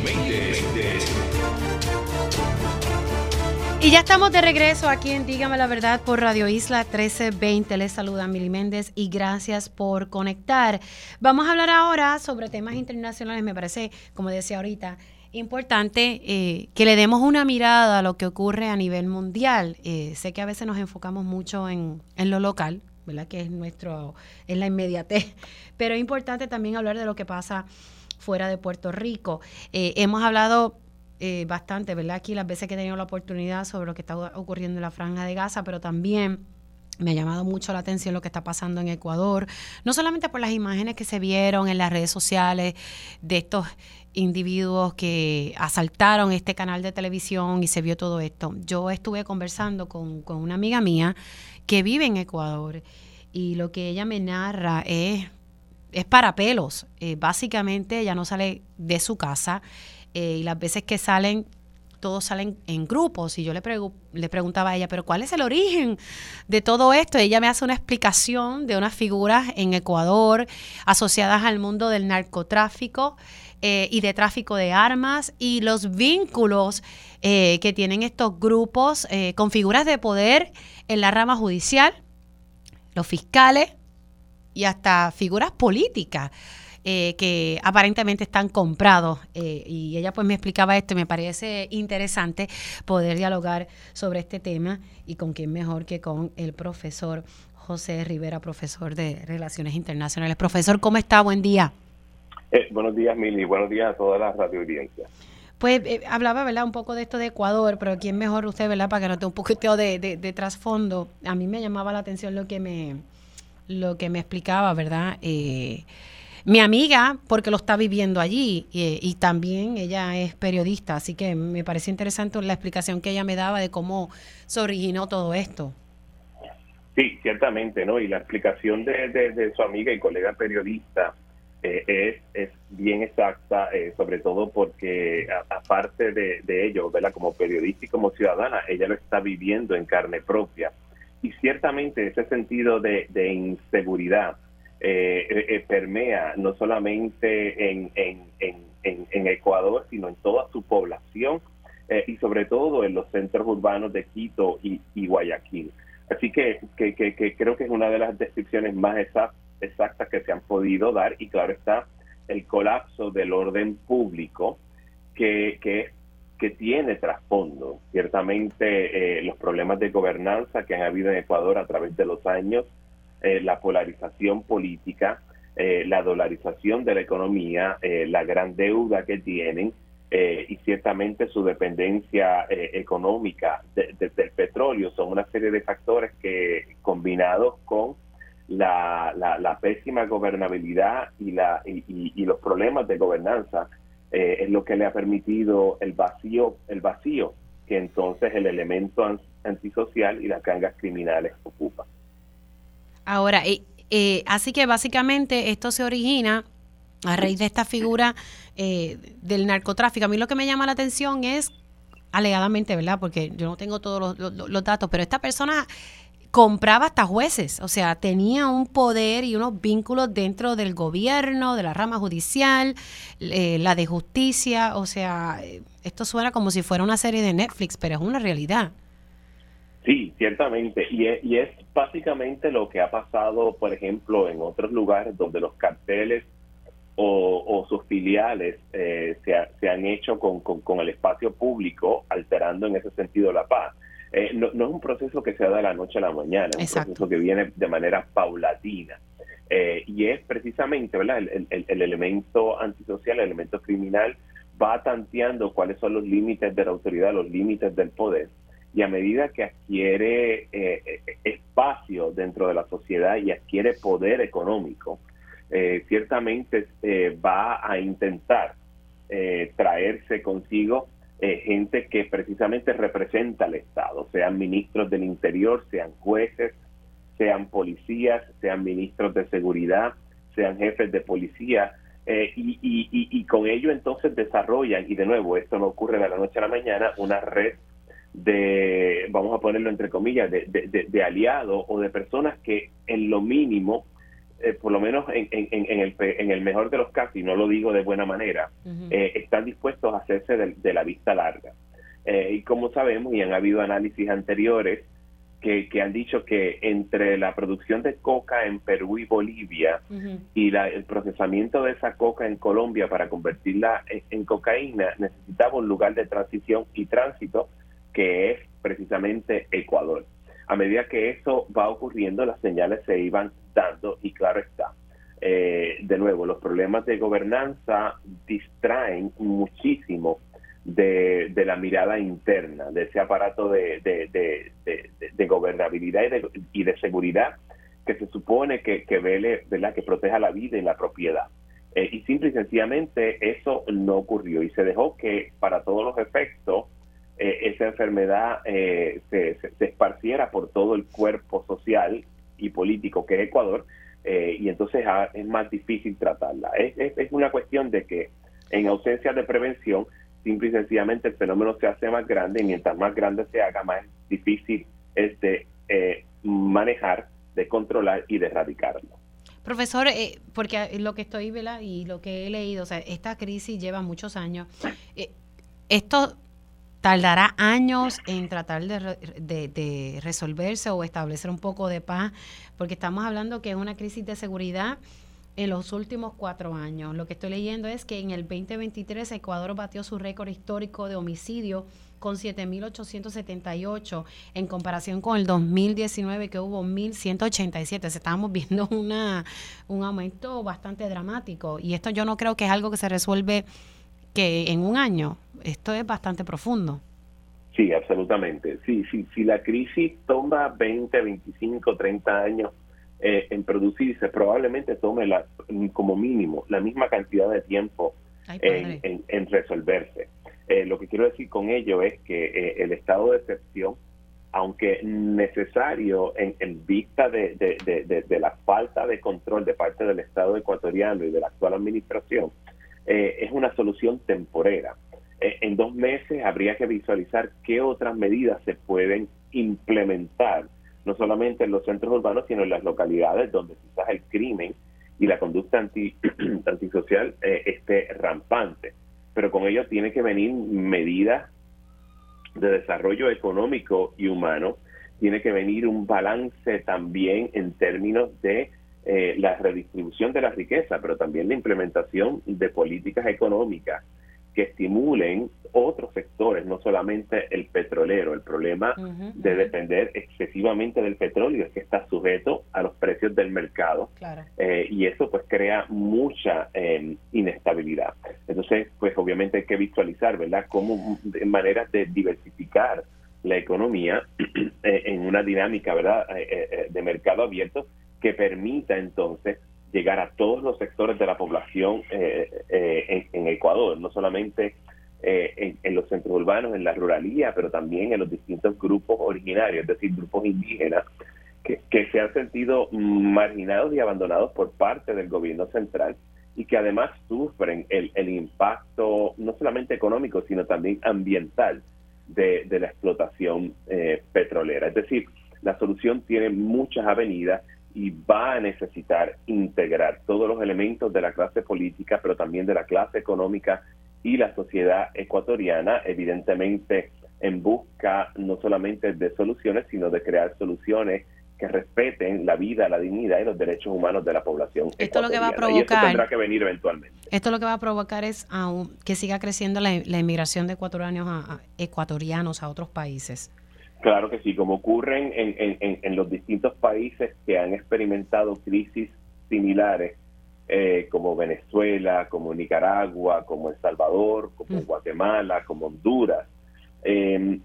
Y ya estamos de regreso aquí en Dígame la verdad por Radio Isla 1320. Les saluda Mili Méndez y gracias por conectar. Vamos a hablar ahora sobre temas internacionales. Me parece, como decía ahorita, importante eh, que le demos una mirada a lo que ocurre a nivel mundial. Eh, sé que a veces nos enfocamos mucho en, lo local, ¿verdad? Que es nuestro, es la inmediatez, pero es importante también hablar de lo que pasa fuera de Puerto Rico. Eh, hemos hablado bastante, ¿verdad? Aquí las veces que he tenido la oportunidad sobre lo que está ocurriendo en la franja de Gaza, pero también me ha llamado mucho la atención lo que está pasando en Ecuador, no solamente por las imágenes que se vieron en las redes sociales de estos individuos que asaltaron este canal de televisión y se vio todo esto. Yo estuve conversando con, una amiga mía que vive en Ecuador y lo que ella me narra es, es para pelos. Eh, básicamente ella no sale de su casa eh, y las veces que salen todos salen en grupos y yo le, le preguntaba a ella, pero ¿cuál es el origen de todo esto? ella me hace una explicación de unas figuras en Ecuador asociadas al mundo del narcotráfico eh, y de tráfico de armas y los vínculos eh, que tienen estos grupos eh, con figuras de poder en la rama judicial, los fiscales y hasta figuras políticas. que aparentemente están comprados. y ella pues me explicaba esto y me parece interesante poder dialogar sobre este tema y con quién mejor que con el profesor José Rivera, profesor de Relaciones Internacionales. Profesor, ¿cómo está? Buen día. Eh, buenos días, Mili. Buenos días a todas las radio audiencias. Pues eh, hablaba, ¿verdad? Un poco de esto de Ecuador, pero ¿quién mejor usted, ¿verdad? Para que no tenga un poquito de, de, trasfondo. A mí me llamaba la atención lo que me, lo que me explicaba, ¿verdad? Eh, mi amiga, porque lo está viviendo allí, y también ella es periodista, así que me pareció interesante la explicación que ella me daba de cómo se originó todo esto. Sí, ciertamente, ¿no? Y la explicación de, de su amiga y colega periodista eh, es, es bien exacta, eh, sobre todo porque aparte de, ello, ¿verdad? como periodista y como ciudadana, ella lo está viviendo en carne propia. Y ciertamente ese sentido de, inseguridad permea no solamente en, en, en, en, Ecuador, sino en toda su población y sobre todo en los centros urbanos de Quito y, y Guayaquil. Así que, que, que, creo que es una de las descripciones más exactas que se han podido dar y claro está el colapso del orden público que, que, tiene trasfondo. Ciertamente eh, los problemas de gobernanza que han habido en Ecuador a través de los años, eh, la polarización política, eh, la dolarización de la economía, la gran deuda que tienen y ciertamente su dependencia económica del petróleo son una serie de factores que combinados con la, la, pésima gobernabilidad y, la, y, los problemas de gobernanza eh, es lo que le ha permitido el vacío, el vacío que entonces el elemento antisocial y las gangas criminales ocupan. Ahora, eh, así que básicamente esto se origina a raíz de esta figura eh, del narcotráfico. A mí lo que me llama la atención es, alegadamente, ¿verdad? Porque yo no tengo todos los datos, pero esta persona compraba hasta jueces, o sea, tenía un poder y unos vínculos dentro del gobierno, de la rama judicial, eh, la de justicia, o sea, esto suena como si fuera una serie de Netflix, pero es una realidad. Sí, ciertamente, y es, básicamente lo que ha pasado, por ejemplo, en otros lugares donde los carteles o, sus filiales eh, se, se, han hecho con, con el espacio público, alterando en ese sentido la paz. Eh, no, es un proceso que se da de la noche a la mañana, es un proceso que viene de manera paulatina. Eh, y es precisamente ¿verdad? El, el, elemento antisocial, el elemento criminal, va tanteando cuáles son los límites de la autoridad, los límites del poder. Y a medida que adquiere eh, espacio dentro de la sociedad y adquiere poder económico, ciertamente va a intentar traerse consigo eh, gente que precisamente representa al Estado, sean ministros del Interior, sean jueces, sean policías, sean ministros de seguridad, sean jefes de policía, eh, y, con ello entonces desarrollan, y de nuevo, esto no ocurre de la noche a la mañana, una red de, vamos a ponerlo entre comillas, de, de, de aliados o de personas que en lo mínimo eh, por lo menos en, en, el, en el mejor de los casos, y no lo digo de buena manera, eh, están dispuestos a hacerse de, la vista larga. Eh, y como sabemos, y han habido análisis anteriores que, que han dicho que entre la producción de coca en Perú y Bolivia y la, el procesamiento de esa coca en Colombia para convertirla en cocaína, necesitaba un lugar de transición y tránsito que es precisamente Ecuador. A medida que eso va ocurriendo, las señales se iban dando y claro está. Eh, de nuevo, los problemas de gobernanza distraen muchísimo de, la mirada interna, de ese aparato de, gobernabilidad y, de, seguridad que se supone que, que vele, ¿verdad? que proteja la vida y la propiedad. Eh, y simple y sencillamente eso no ocurrió y se dejó que para todos los efectos eh, esa enfermedad eh, se, esparciera por todo el cuerpo social y político que es Ecuador, eh, y entonces ah, es más difícil tratarla. Es, es, una cuestión de que en ausencia de prevención, simple y sencillamente el fenómeno se hace más grande, y mientras más grande se haga, más difícil es de manejar, de controlar y de erradicarlo. Profesor, porque lo que estoy, ¿verdad? Y lo que he leído, o sea, esta crisis lleva muchos años. esto tardará años en tratar de, resolverse o establecer un poco de paz, porque estamos hablando que es una crisis de seguridad en los últimos cuatro años. Lo que estoy leyendo es que en el 2023 Ecuador batió su récord histórico de homicidio con 7.878 en comparación con el 2019 que hubo 1.187. Estábamos viendo una, un aumento bastante dramático y esto yo no creo que es algo que se resuelve que en un año. Esto es bastante profundo. Sí, absolutamente. Sí, sí, si la crisis toma 20, 25, 30 años eh, en producirse, probablemente tome la, como mínimo la misma cantidad de tiempo en, resolverse. Eh, lo que quiero decir con ello es que eh, el estado de excepción, aunque necesario en, vista de, de, la falta de control de parte del Estado ecuatoriano y de la actual administración, eh, es una solución temporera. Eh, en dos meses habría que visualizar qué otras medidas se pueden implementar no solamente en los centros urbanos, sino en las localidades donde quizás el crimen y la conducta anti, antisocial eh, esté rampante. Pero con ello tiene que venir medidas de desarrollo económico y humano, tiene que venir un balance también en términos de eh, la redistribución de la riqueza, pero también la implementación de políticas económicas que estimulen otros sectores, no solamente el petrolero. El problema de depender excesivamente del petróleo es que está sujeto a los precios del mercado eh, y eso pues crea mucha eh, inestabilidad. Entonces, pues obviamente hay que visualizar, ¿verdad?, cómo maneras de diversificar la economía eh, en una dinámica, ¿verdad?, de mercado abierto que permita entonces llegar a todos los sectores de la población eh, eh, en, Ecuador, no solamente eh, en, los centros urbanos, en la ruralía, pero también en los distintos grupos originarios, es decir, grupos indígenas que, se han sentido marginados y abandonados por parte del gobierno central y que además sufren el, el impacto no solamente económico, sino también ambiental de, de la explotación petrolera. Es decir, la solución tiene muchas avenidas y va a necesitar integrar todos los elementos de la clase política, pero también de la clase económica y la sociedad ecuatoriana, evidentemente en busca no solamente de soluciones, sino de crear soluciones que respeten la vida, la dignidad y los derechos humanos de la población. Esto lo que va a provocar. Y tendrá que venir eventualmente. Esto lo que va a provocar es aún que siga creciendo la, inmigración de ecuatorianos a, ecuatorianos a otros países. Claro que sí, como ocurren en, en, los distintos países que han experimentado crisis similares, eh, como Venezuela, como Nicaragua, como El Salvador, como mm. Guatemala, como Honduras. Em,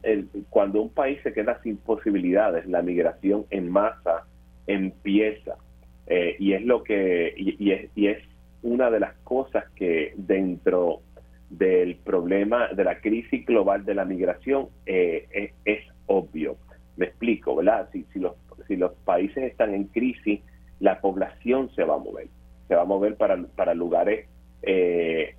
cuando un país se queda sin posibilidades, la migración en masa empieza. Eh, y es lo que y, es, y es una de las cosas que dentro del problema de la crisis global de la migración eh, es obvio. Me explico, ¿verdad? Si, si, los, si los países están en crisis, la población se va a mover. Se va a mover para, lugares eh,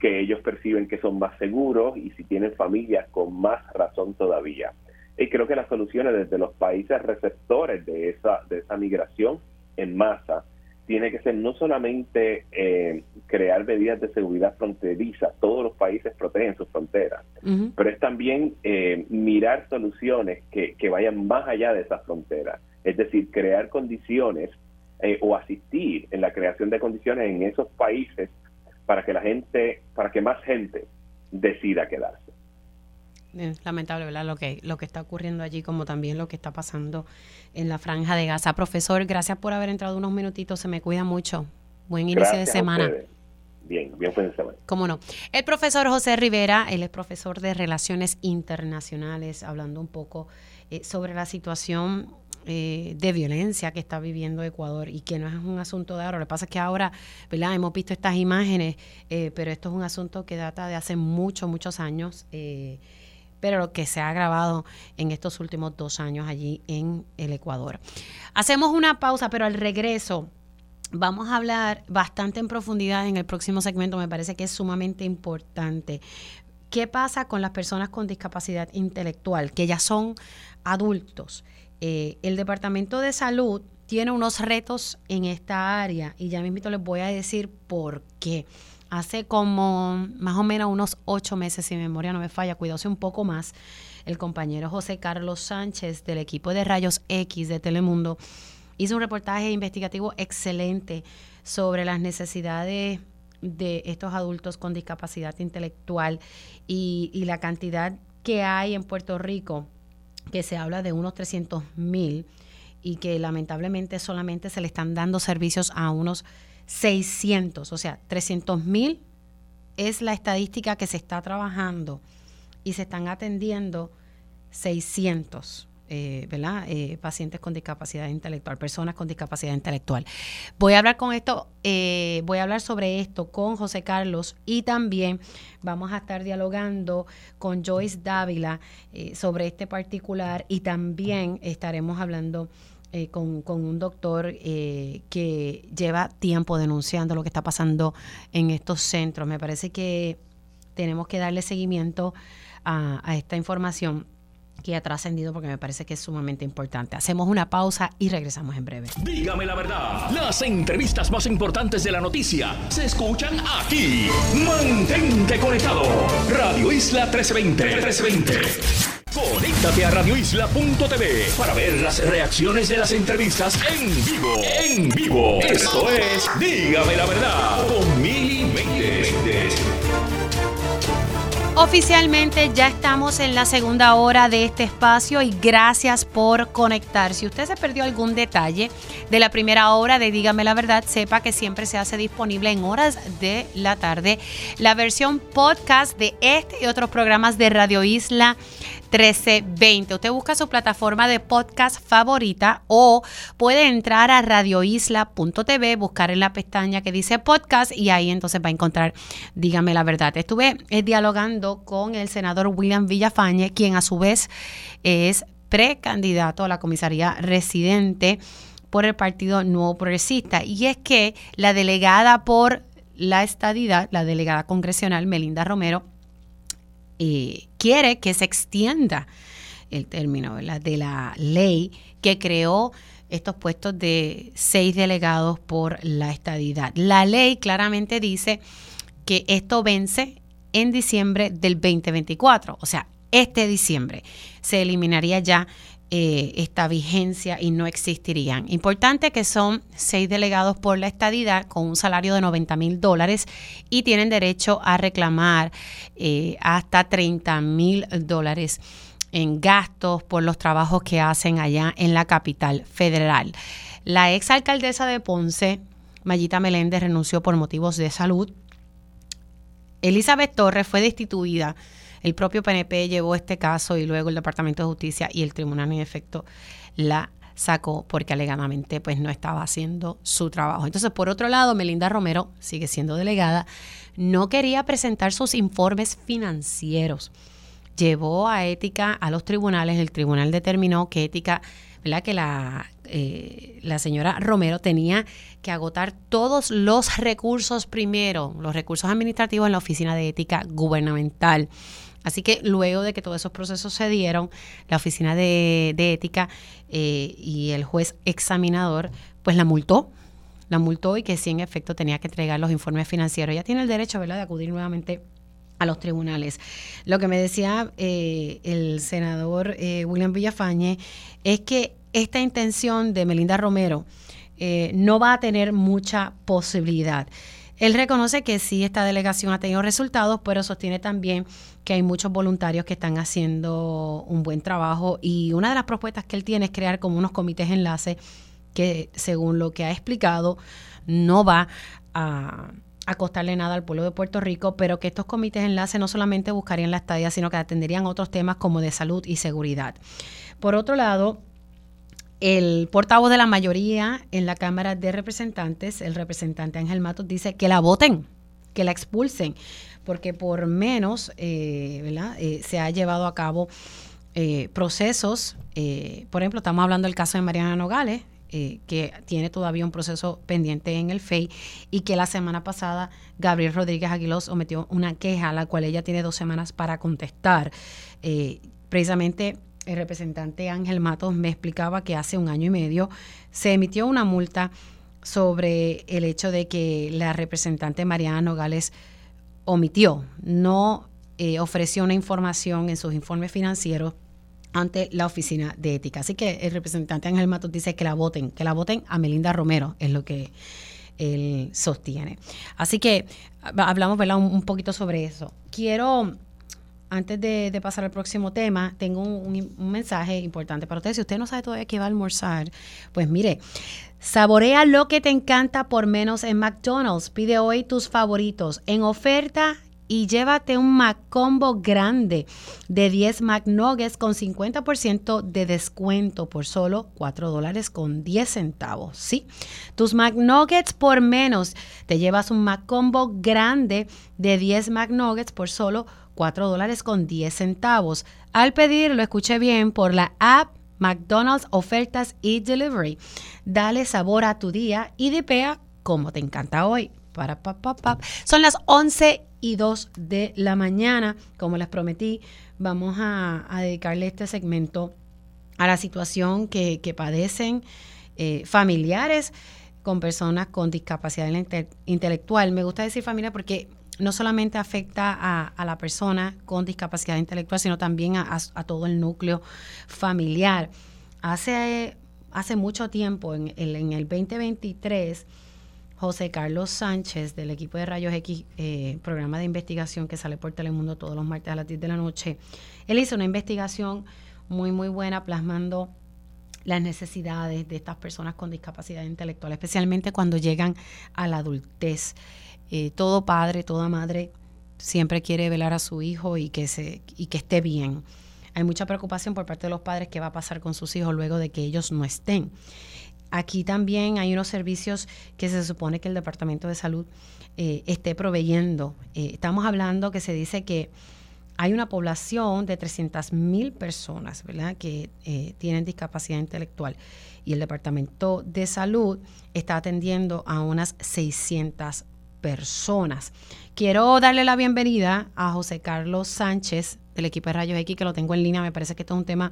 que ellos perciben que son más seguros y si tienen familias con más razón todavía. Y creo que las soluciones desde los países receptores de esa, de esa migración en masa tiene que ser no solamente eh, crear medidas de seguridad fronteriza, todos los países protegen sus fronteras, pero es también eh, mirar soluciones que, que, vayan más allá de esas fronteras, es decir, crear condiciones eh, o asistir en la creación de condiciones en esos países para que la gente, para que más gente decida quedarse. Es lamentable, ¿verdad? Lo que, lo que está ocurriendo allí, como también lo que está pasando en la franja de Gaza. Profesor, gracias por haber entrado unos minutitos. Se me cuida mucho. Buen inicio de semana. Bien, bien fin de semana. Cómo no. El profesor José Rivera, él es profesor de Relaciones Internacionales, hablando un poco eh, sobre la situación eh, de violencia que está viviendo Ecuador y que no es un asunto de ahora. Lo que pasa es que ahora, ¿verdad? Hemos visto estas imágenes, eh, pero esto es un asunto que data de hace muchos, muchos años. Eh, pero lo que se ha grabado en estos últimos dos años allí en el Ecuador. Hacemos una pausa, pero al regreso vamos a hablar bastante en profundidad en el próximo segmento, me parece que es sumamente importante. ¿Qué pasa con las personas con discapacidad intelectual, que ya son adultos? Eh, el Departamento de Salud tiene unos retos en esta área y ya mismo les voy a decir por qué hace como más o menos unos ocho meses, si mi memoria no me falla, cuidóse un poco más, el compañero José Carlos Sánchez del equipo de Rayos X de Telemundo hizo un reportaje investigativo excelente sobre las necesidades de estos adultos con discapacidad intelectual y, y la cantidad que hay en Puerto Rico, que se habla de unos 300 mil y que lamentablemente solamente se le están dando servicios a unos 600, o sea, 300 mil es la estadística que se está trabajando y se están atendiendo 600. Eh, ¿verdad? Eh, pacientes con discapacidad intelectual, personas con discapacidad intelectual. Voy a hablar con esto, eh, voy a hablar sobre esto con José Carlos y también vamos a estar dialogando con Joyce Dávila sobre este particular y también estaremos hablando eh, con, un doctor eh, que lleva tiempo denunciando lo que está pasando en estos centros. Me parece que tenemos que darle seguimiento a, esta información que ha trascendido porque me parece que es sumamente importante. Hacemos una pausa y regresamos en breve. Dígame la verdad, las entrevistas más importantes de la noticia se escuchan aquí. Mantente conectado. Radio Isla 1320. 1320. Conéctate a radioisla.tv para ver las reacciones de las entrevistas en vivo. En vivo. Esto es Dígame la verdad con Mili. Oficialmente ya estamos en la segunda hora de este espacio y gracias por conectar. Si usted se perdió algún detalle de la primera hora de Dígame la verdad, sepa que siempre se hace disponible en horas de la tarde la versión podcast de este y otros programas de Radio Isla 1320. Usted busca su plataforma de podcast favorita o puede entrar a radioisla.tv, buscar en la pestaña que dice podcast y ahí entonces va a encontrar, dígame la verdad. Estuve eh, dialogando con el senador William Villafañe, quien a su vez es precandidato a la comisaría residente por el Partido Nuevo Progresista. Y es que la delegada por la estadidad, la delegada congresional Melinda Romero, quiere que se extienda el término de la ley que creó estos puestos de seis delegados por la estadidad. La ley claramente dice que esto vence en diciembre del 2024, o sea, este diciembre se eliminaría ya eh, esta vigencia y no existirían. Importante que son seis delegados por la estadidad con un salario de 90 mil dólares y tienen derecho a reclamar eh, hasta 30 mil dólares en gastos por los trabajos que hacen allá en la capital federal. La ex alcaldesa de Ponce, Mayita Meléndez, renunció por motivos de salud. Elizabeth Torres fue destituida el propio PNP llevó este caso y luego el Departamento de Justicia y el tribunal en efecto la sacó porque alegadamente pues no estaba haciendo su trabajo. Entonces, por otro lado, Melinda Romero sigue siendo delegada, no quería presentar sus informes financieros. Llevó a ética a los tribunales, el tribunal determinó que ética, ¿verdad? Que la, eh, la señora Romero tenía que agotar todos los recursos primero, los recursos administrativos en la oficina de ética gubernamental. Así que luego de que todos esos procesos se dieron, la oficina de, ética eh, y el juez examinador, pues la multó, la multó y que sí en efecto tenía que entregar los informes financieros. Ya tiene el derecho, ¿verdad?, de acudir nuevamente a los tribunales. Lo que me decía eh, el senador eh, William Villafañe es que esta intención de Melinda Romero no va a tener mucha posibilidad. Él reconoce que sí, esta delegación ha tenido resultados, pero sostiene también que hay muchos voluntarios que están haciendo un buen trabajo y una de las propuestas que él tiene es crear como unos comités enlace que, según lo que ha explicado, no va a, costarle nada al pueblo de Puerto Rico, pero que estos comités enlace no solamente buscarían la estadía, sino que atenderían otros temas como de salud y seguridad. Por otro lado, el portavoz de la mayoría en la Cámara de Representantes, el representante Ángel Matos, dice que la voten, que la expulsen, porque por menos eh, eh, se ha llevado a cabo eh, procesos. por ejemplo, estamos hablando del caso de Mariana Nogales, que tiene todavía un proceso pendiente en el FEI y que la semana pasada Gabriel Rodríguez Aguiló sometió una queja a la cual ella tiene dos semanas para contestar. precisamente el representante Ángel Matos me explicaba que hace un año y medio se emitió una multa sobre el hecho de que la representante Mariana Nogales omitió, no eh, ofreció una información en sus informes financieros ante la oficina de ética. Así que el representante Ángel Matos dice que la voten, que la voten a Melinda Romero, es lo que él sostiene. Así que hablamos un poquito sobre eso. Quiero antes de, pasar al próximo tema, tengo un, mensaje importante para ustedes. Si usted no sabe todavía qué va a almorzar, pues mire, saborea lo que te encanta por menos en McDonald's. Pide hoy tus favoritos en oferta y llévate un McCombo grande de 10 McNuggets con 50% de descuento por solo 4 dólares con 10 centavos. Sí, tus McNuggets por menos. Te llevas un McCombo grande de 10 McNuggets por solo 4 dólares con 10 centavos. Al pedir, lo escuché bien, por la app McDonald's Ofertas y Delivery. Dale sabor a tu día y dipea como te encanta hoy. Para, pa, Son las 11 y 2 de la mañana. Como les prometí, vamos a, dedicarle este segmento a la situación que, padecen eh, familiares con personas con discapacidad intelectual. Me gusta decir familia porque no solamente afecta a, la persona con discapacidad intelectual, sino también a, todo el núcleo familiar. Hace, hace mucho tiempo, en, en el 2023, José Carlos Sánchez del equipo de Rayos X, eh, programa de investigación que sale por Telemundo todos los martes a las 10 de la noche. Él hizo una investigación muy, muy buena plasmando las necesidades de estas personas con discapacidad intelectual, especialmente cuando llegan a la adultez. Eh, todo padre, toda madre siempre quiere velar a su hijo y que, se, y que esté bien. Hay mucha preocupación por parte de los padres qué va a pasar con sus hijos luego de que ellos no estén. Aquí también hay unos servicios que se supone que el Departamento de Salud eh, esté proveyendo. Eh, estamos hablando que se dice que hay una población de 300 mil personas ¿verdad? que eh, tienen discapacidad intelectual y el Departamento de Salud está atendiendo a unas 600 personas. Quiero darle la bienvenida a José Carlos Sánchez del equipo de Rayos X, que lo tengo en línea. Me parece que esto es un tema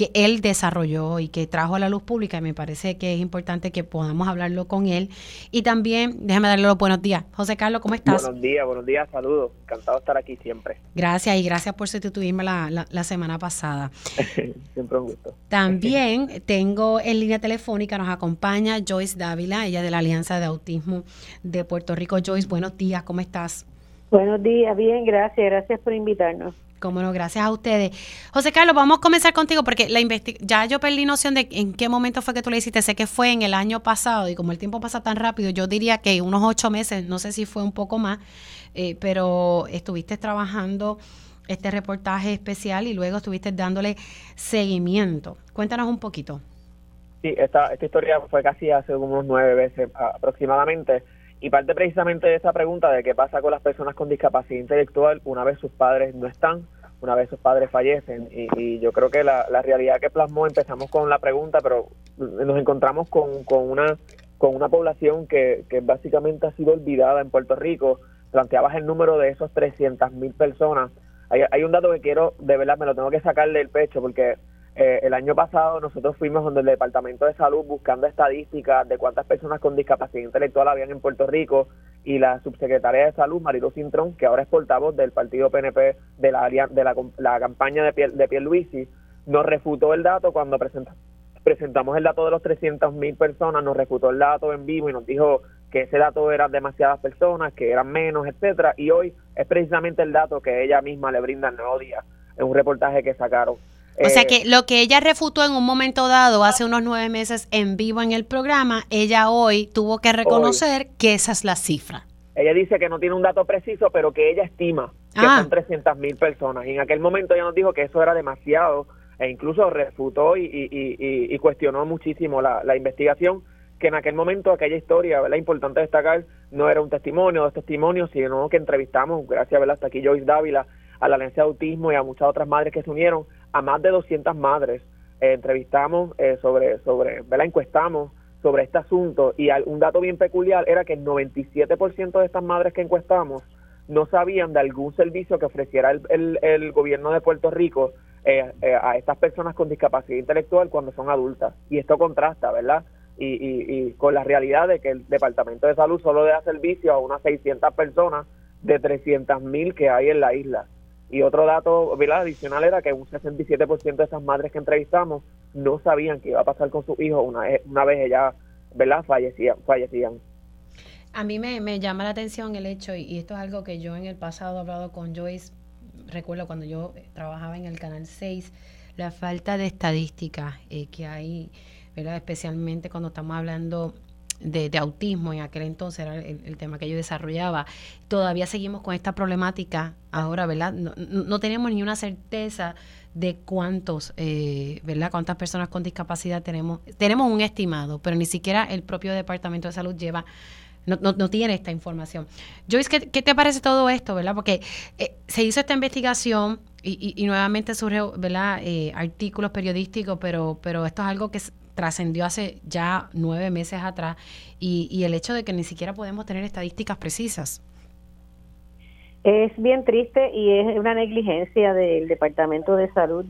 que él desarrolló y que trajo a la luz pública y me parece que es importante que podamos hablarlo con él. Y también, déjame darle los buenos días. José Carlos, ¿cómo estás? Buenos días, buenos días, saludos. Encantado de estar aquí siempre. Gracias y gracias por sustituirme la, la, semana pasada. siempre un gusto. También tengo en línea telefónica, nos acompaña Joyce Dávila, ella de la Alianza de Autismo de Puerto Rico. Joyce, buenos días, ¿cómo estás? Buenos días, bien, gracias, gracias por invitarnos. Cómo no, gracias a ustedes. José Carlos, vamos a comenzar contigo porque la ya yo perdí noción de en qué momento fue que tú le hiciste. Sé que fue en el año pasado y como el tiempo pasa tan rápido, yo diría que unos ocho meses, no sé si fue un poco más, eh, pero estuviste trabajando este reportaje especial y luego estuviste dándole seguimiento. Cuéntanos un poquito. Sí, esta, esta historia fue casi hace unos nueve veces aproximadamente y parte precisamente de esa pregunta de qué pasa con las personas con discapacidad intelectual una vez sus padres no están, una vez sus padres fallecen. Y, yo creo que la, realidad que plasmó, empezamos con la pregunta, pero nos encontramos con, con, una, con una población que, que básicamente ha sido olvidada en Puerto Rico. Planteabas el número de esos 300 mil personas. Hay, hay un dato que quiero, de verdad, me lo tengo que sacar del pecho porque eh, el año pasado nosotros fuimos donde el Departamento de Salud buscando estadísticas de cuántas personas con discapacidad intelectual habían en Puerto Rico y la subsecretaria de Salud, Marilu Cintrón, que ahora es portavoz del partido PNP de la, de la, campaña de, Pier, de Pierluisi, nos refutó el dato cuando presentamos el dato de los 300 mil personas, nos refutó el dato en vivo y nos dijo que ese dato eran demasiadas personas, que eran menos, etcétera, y hoy es precisamente el dato que ella misma le brinda al nuevo día en un reportaje que sacaron. O sea eh, que lo que ella refutó en un momento dado, hace unos nueve meses en vivo en el programa, ella hoy tuvo que reconocer que esa es la cifra. Ella dice que no tiene un dato preciso, pero que ella estima que ah. son 300 mil personas. Y en aquel momento ella nos dijo que eso era demasiado e incluso refutó y, cuestionó muchísimo la, investigación que en aquel momento aquella historia, ¿verdad? Importante destacar, no era un testimonio, dos testimonios, sino que entrevistamos, gracias, ¿verdad? Hasta aquí Joyce Dávila, a la Alianza de Autismo y a muchas otras madres que se unieron a más de 200 madres, eh, entrevistamos eh, sobre, sobre, ¿verdad? Encuestamos sobre este asunto y un dato bien peculiar era que el 97% de estas madres que encuestamos no sabían de algún servicio que ofreciera el, el, gobierno de Puerto Rico eh, a estas personas con discapacidad intelectual cuando son adultas. Y esto contrasta, ¿verdad? Y, y, con la realidad de que el Departamento de Salud solo da servicio a unas 600 personas de 300 mil que hay en la isla. Y otro dato adicional era que un 67% de esas madres que entrevistamos no sabían qué iba a pasar con sus hijos una, una vez ellas ¿verdad? Fallecían, fallecían. A mí me, llama la atención el hecho, y, esto es algo que yo en el pasado he hablado con Joyce, recuerdo cuando yo trabajaba en el Canal 6, la falta de estadística eh, que hay, ¿verdad? especialmente cuando estamos hablando de, autismo, en aquel entonces era el, tema que yo desarrollaba, todavía seguimos con esta problemática ahora, ¿verdad? No, no tenemos ni una certeza de cuántos, eh, ¿verdad? Cuántas personas con discapacidad tenemos. Tenemos un estimado, pero ni siquiera el propio Departamento de Salud lleva no, no, tiene esta información. Joyce, ¿qué, ¿qué, te parece todo esto, verdad? Porque eh, se hizo esta investigación y, y, nuevamente surge, ¿verdad? Eh, artículos periodísticos, pero, pero esto es algo que trascendió hace ya nueve meses atrás y, y, el hecho de que ni siquiera podemos tener estadísticas precisas. Es bien triste y es una negligencia del Departamento de Salud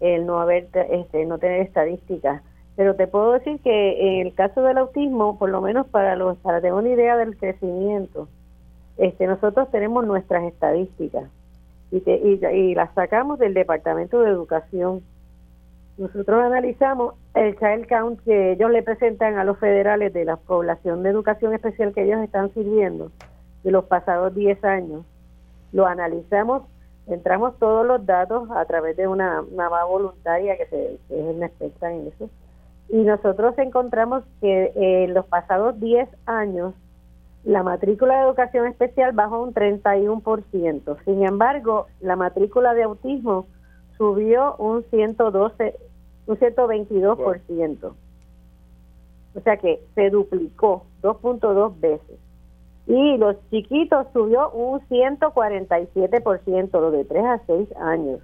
el no haber este, no tener estadísticas pero te puedo decir que en el caso del autismo por lo menos para los para tener una idea del crecimiento este nosotros tenemos nuestras estadísticas y, y, y las sacamos del departamento de educación nosotros analizamos el child count que ellos le presentan a los federales de la población de educación especial que ellos están sirviendo de los pasados 10 años lo analizamos entramos todos los datos a través de una nava voluntaria que, se, es una experta en eso y nosotros encontramos que en los pasados 10 años la matrícula de educación especial bajó un 31%. Sin embargo, la matrícula de autismo subió un 112, un 122%. O sea que se duplicó 2.2 veces y los chiquitos subió un 147%, lo de 3 a 6 años.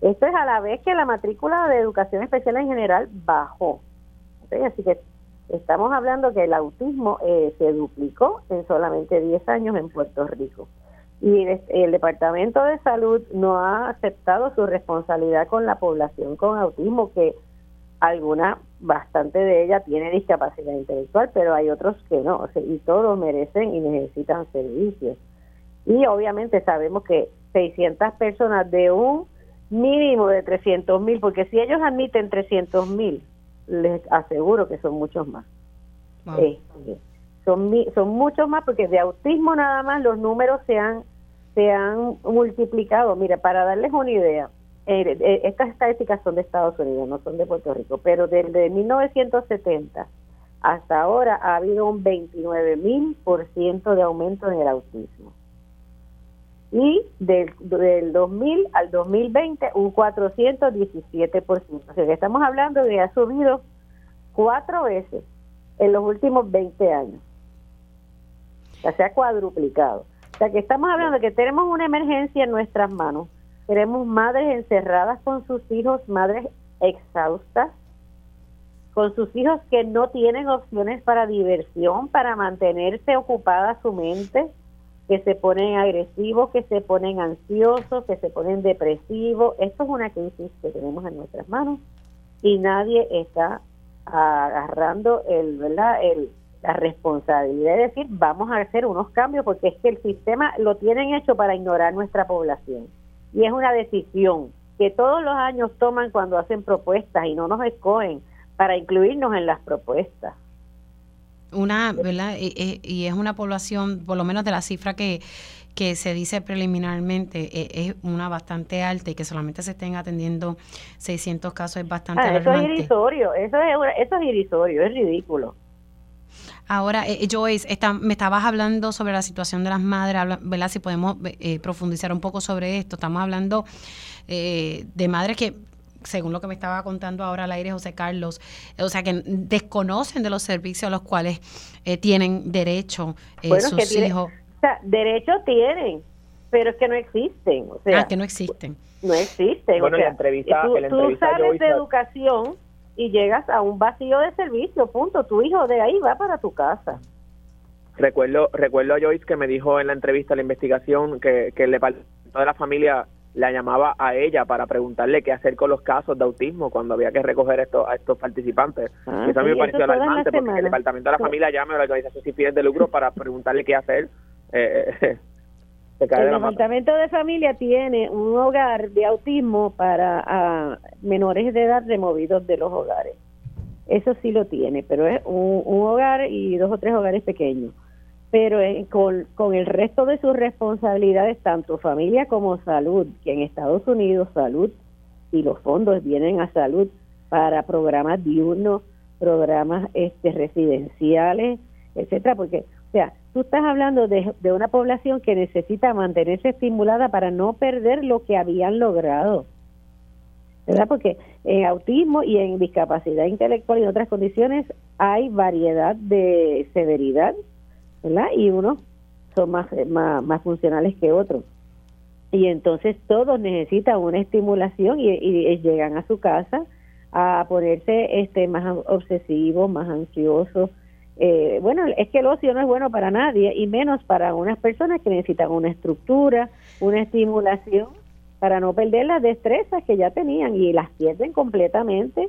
Esto es a la vez que la matrícula de educación especial en general bajó. Así que estamos hablando que el autismo eh, se duplicó en solamente 10 años en Puerto Rico. Y el, Departamento de Salud no ha aceptado su responsabilidad con la población con autismo, que alguna, bastante de ella tiene discapacidad intelectual, pero hay otros que no, y todos merecen y necesitan servicios. Y obviamente sabemos que 600 personas de un mínimo de 300 mil, porque si ellos admiten 300 mil, les aseguro que son muchos más. Este, son, son muchos más porque de autismo nada más los números se han, se han multiplicado. Mira, para darles una idea, eh, eh, estas estadísticas son de Estados Unidos, no son de Puerto Rico, pero desde 1970 hasta ahora ha habido un 29 mil por ciento de aumento en el autismo. Y del, del 2000 al 2020 un 417 por ciento. O sea que estamos hablando de que ha subido cuatro veces en los últimos 20 años. O sea, se ha cuadruplicado. O sea que estamos hablando de que tenemos una emergencia en nuestras manos Queremos madres encerradas con sus hijos, madres exhaustas, con sus hijos que no tienen opciones para diversión, para mantenerse ocupada su mente, que se ponen agresivos, que se ponen ansiosos, que se ponen depresivos. Esto es una crisis que tenemos en nuestras manos y nadie está agarrando el, ¿verdad? El, la responsabilidad de decir vamos a hacer unos cambios porque es que el sistema lo tienen hecho para ignorar nuestra población y es una decisión que todos los años toman cuando hacen propuestas y no nos escogen para incluirnos en las propuestas. Una, ¿verdad? Y, es una población, por lo menos de la cifra que, que se dice preliminarmente, e, es una bastante alta y que solamente se estén atendiendo 600 casos es bastante ah, Eso es irrisorio, eso es, eso es irrisorio, es ridículo. Ahora, eh, Joyce, me estabas hablando sobre la situación de las madres, ¿verdad? Si podemos eh, profundizar un poco sobre esto. Estamos hablando eh, de madres que según lo que me estaba contando ahora al aire José Carlos, o sea, que desconocen de los servicios a los cuales tienen derecho sus hijos. o sea, derecho tienen, pero es que no existen. O sea, ah, que no existen. No existen. Bueno, la entrevista, tú, tú sabes de educación y llegas a un vacío de servicio, punto. Tu hijo de ahí va para tu casa. Recuerdo, recuerdo a Joyce que me dijo en la entrevista, la investigación, que, que el departamento de la familia la llamaba a ella para preguntarle qué hacer con los casos de autismo cuando había que recoger esto, a estos participantes. Ah, eso a mí me pareció alarmante porque el departamento de la familia llama a la organización sin fines de lucro para preguntarle qué hacer. Eh, el Departamento de Familia tiene un hogar de autismo para menores de edad removidos de los hogares. Eso sí lo tiene, pero es un, hogar y dos o tres hogares pequeños. Pero con, con el resto de sus responsabilidades, tanto familia como salud, que en Estados Unidos salud y los fondos vienen a salud para programas diurnos, programas este residenciales, etcétera, porque tú estás hablando de, una población que necesita mantenerse estimulada para no perder lo que habían logrado. ¿Verdad? Porque en autismo y en discapacidad intelectual y en otras condiciones hay variedad de severidad, ¿verdad? Y unos son más, más, funcionales que otros. Y entonces todos necesitan una estimulación y, y, llegan a su casa a ponerse este más obsesivos, más ansiosos, eh, bueno, es que el ocio no es bueno para nadie y menos para unas personas que necesitan una estructura, una estimulación para no perder las destrezas que ya tenían y las pierden completamente.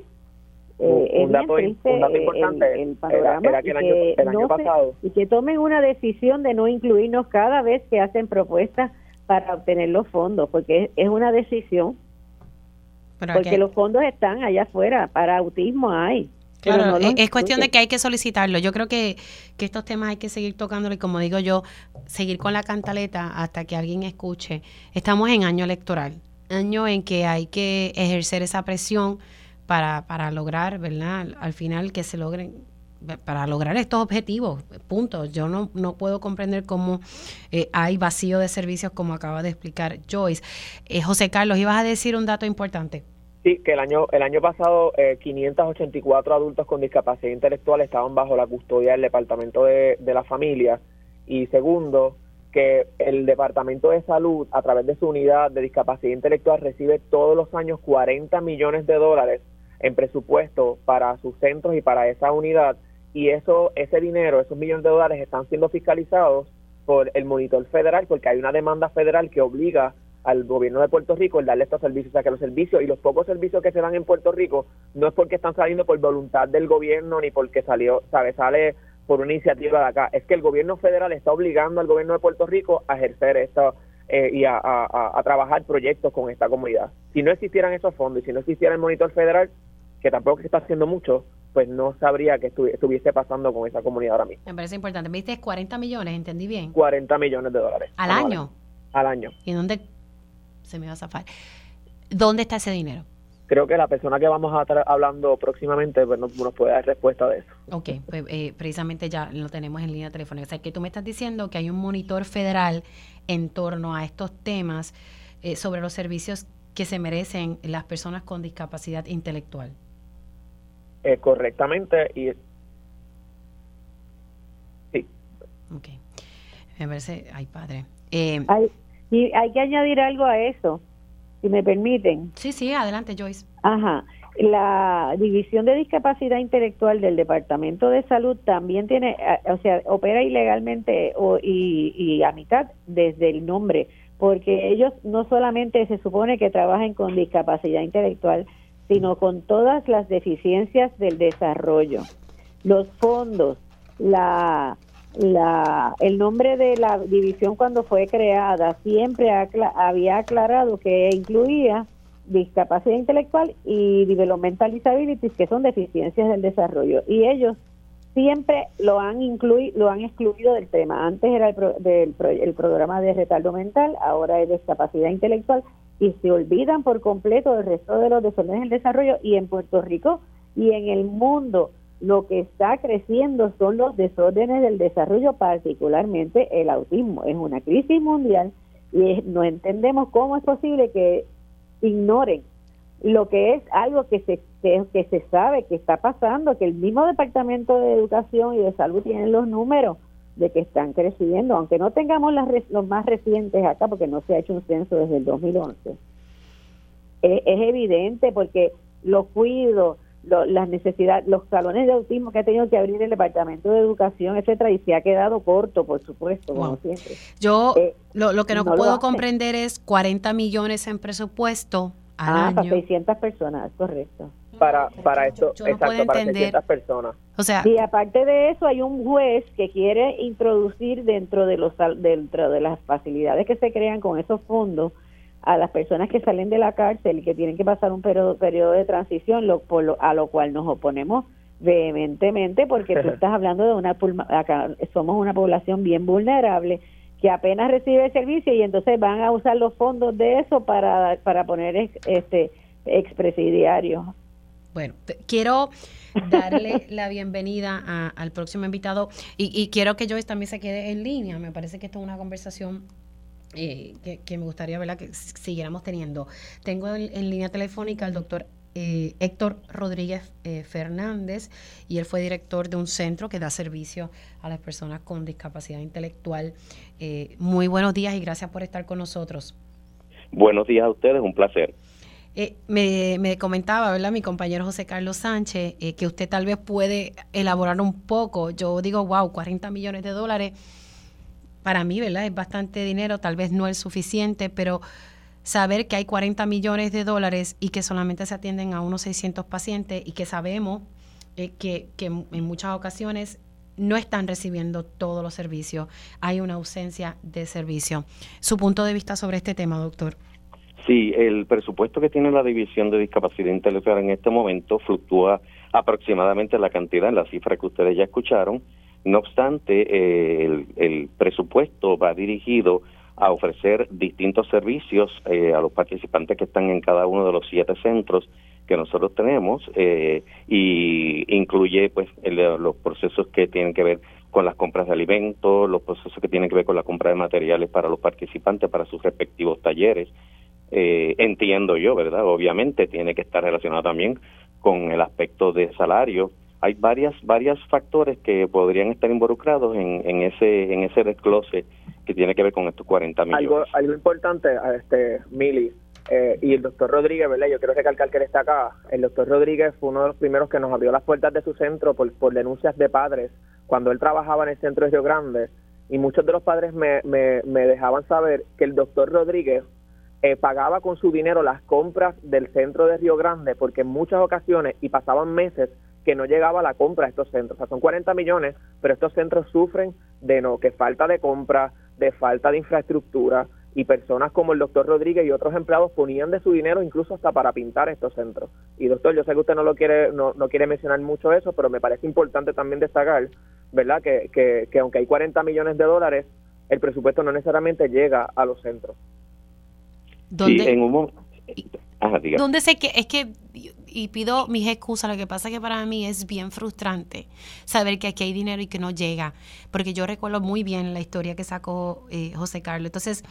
Eh, un, dato, importante el, panorama que el año, pasado y que tomen una decisión de no incluirnos cada vez que hacen propuestas para obtener los fondos, porque es, una decisión. porque los fondos están allá afuera, para autismo hay. Claro, es, cuestión de que hay que solicitarlo. Yo creo que, que estos temas hay que seguir tocándolo y como digo yo, seguir con la cantaleta hasta que alguien escuche. Estamos en año electoral, año en que hay que ejercer esa presión para, para lograr, ¿verdad? Al final que se logren para lograr estos objetivos, punto. Yo no, no puedo comprender cómo eh, hay vacío de servicios como acaba de explicar Joyce. Eh, José Carlos, ibas a decir un dato importante. Sí, que el año, el año pasado eh, 584 adultos con discapacidad intelectual estaban bajo la custodia del Departamento de, la Familia. Y segundo, que el Departamento de Salud, a través de su unidad de discapacidad intelectual, recibe todos los años 40 millones de dólares en presupuesto para sus centros y para esa unidad. Y eso, ese dinero, esos millones de dólares están siendo fiscalizados por el monitor federal, porque hay una demanda federal que obliga al gobierno de Puerto Rico el darle estos servicios, o sea que los servicios y los pocos servicios que se dan en Puerto Rico no es porque están saliendo por voluntad del gobierno ni porque salió, sabe, sale por una iniciativa de acá, es que el gobierno federal está obligando al gobierno de Puerto Rico a ejercer esto eh, y a, trabajar proyectos con esta comunidad. Si no existieran esos fondos y si no existiera el monitor federal, que tampoco se está haciendo mucho, pues no sabría que estuviese pasando con esa comunidad ahora mismo. Me parece importante. Me dices 40 millones, ¿entendí bien? 40 millones de dólares. ¿Al año? Al año. ¿Y dónde se me va a zafar. ¿Dónde está ese dinero? Creo que la persona que vamos a estar hablando próximamente pues, nos, puede dar respuesta de eso. Ok, pues eh, precisamente ya lo tenemos en línea telefónica. O sea, que tú me estás diciendo que hay un monitor federal en torno a estos temas eh, sobre los servicios que se merecen las personas con discapacidad intelectual. Eh, correctamente y sí. Ok. Me parece, ay padre. Eh, y hay que añadir algo a eso, si me permiten. Sí, sí, adelante, Joyce. Ajá. La División de Discapacidad Intelectual del Departamento de Salud también tiene, o sea, opera ilegalmente o, y, y a mitad desde el nombre, porque ellos no solamente se supone que trabajan con discapacidad intelectual, sino con todas las deficiencias del desarrollo. Los fondos, la la, el nombre de la división cuando fue creada siempre había aclarado que incluía discapacidad intelectual y developmental disabilities, que son deficiencias del desarrollo. Y ellos siempre lo han incluido, lo han excluido del tema. Antes era el, del, el programa de retardo mental, ahora es discapacidad intelectual y se olvidan por completo del resto de los desórdenes del desarrollo y en Puerto Rico y en el mundo lo que está creciendo son los desórdenes del desarrollo, particularmente el autismo. Es una crisis mundial y no entendemos cómo es posible que ignoren lo que es algo que se, que, se sabe que está pasando, que el mismo Departamento de Educación y de Salud tienen los números de que están creciendo, aunque no tengamos las, los más recientes acá, porque no se ha hecho un censo desde el 2011. Es, es evidente porque los cuido, las necesidades, los salones de autismo que ha tenido que abrir el Departamento de Educación, etcétera, y se ha quedado corto, por supuesto, como siempre. Yo eh, lo, que no, puedo comprender es 40 millones en presupuesto al ah, año. Para 600 personas, correcto. Para, para esto, exacto, para 600 personas. O sea, y aparte de eso, hay un juez que quiere introducir dentro de los dentro de las facilidades que se crean con esos fondos a las personas que salen de la cárcel y que tienen que pasar un periodo, periodo de transición, lo, por a lo cual nos oponemos vehementemente porque tú estás hablando de una acá somos una población bien vulnerable que apenas recibe servicio y entonces van a usar los fondos de eso para para poner este expresidiarios. Bueno, quiero darle la bienvenida al próximo invitado y, y quiero que Joyce también se quede en línea. Me parece que esto es una conversación eh, que, me gustaría ¿verdad? que siguiéramos teniendo. Tengo en, línea telefónica al doctor eh, Héctor Rodríguez eh, Fernández y él fue director de un centro que da servicio a las personas con discapacidad intelectual. muy buenos días y gracias por estar con nosotros. Buenos días a ustedes, un placer. Eh, me, comentaba, ¿verdad? Mi compañero José Carlos Sánchez, eh, que usted tal vez puede elaborar un poco. Yo digo, wow, 40 millones de dólares, para mí, ¿verdad? Es bastante dinero, tal vez no es suficiente, pero saber que hay 40 millones de dólares y que solamente se atienden a unos 600 pacientes y que sabemos eh, que, que en muchas ocasiones no están recibiendo todos los servicios, hay una ausencia de servicio. Su punto de vista sobre este tema, doctor. Sí, el presupuesto que tiene la División de Discapacidad Intelectual en este momento fluctúa aproximadamente la cantidad, en la cifra que ustedes ya escucharon. No obstante, eh, el, presupuesto va dirigido a ofrecer distintos servicios eh, a los participantes que están en cada uno de los siete centros que nosotros tenemos eh, y incluye pues los procesos que tienen que ver con las compras de alimentos, los procesos que tienen que ver con la compra de materiales para los participantes para sus respectivos talleres. Eh, entiendo yo, ¿verdad? Obviamente tiene que estar relacionado también con el aspecto de salario. Hay varias varios factores que podrían estar involucrados en, en ese en ese desglose que tiene que ver con estos 40 millones. Algo, algo importante, este Mili, eh, y el doctor Rodríguez, ¿verdad? Yo quiero recalcar que él está acá. El doctor Rodríguez fue uno de los primeros que nos abrió las puertas de su centro por, por denuncias de padres cuando él trabajaba en el centro de Río Grande. Y muchos de los padres me, me, me dejaban saber que el doctor Rodríguez eh, pagaba con su dinero las compras del centro de Río Grande porque en muchas ocasiones y pasaban meses que no llegaba la compra a estos centros. O sea, son 40 millones, pero estos centros sufren de no que falta de compra, de falta de infraestructura, y personas como el doctor Rodríguez y otros empleados ponían de su dinero incluso hasta para pintar estos centros. Y doctor, yo sé que usted no lo quiere, no, no quiere mencionar mucho eso, pero me parece importante también destacar, ¿verdad? Que, que, que aunque hay 40 millones de dólares, el presupuesto no necesariamente llega a los centros. ¿Dónde, en un ¿Dónde sé que es que y pido mis excusas, lo que pasa que para mí es bien frustrante saber que aquí hay dinero y que no llega, porque yo recuerdo muy bien la historia que sacó eh, José Carlos. Entonces,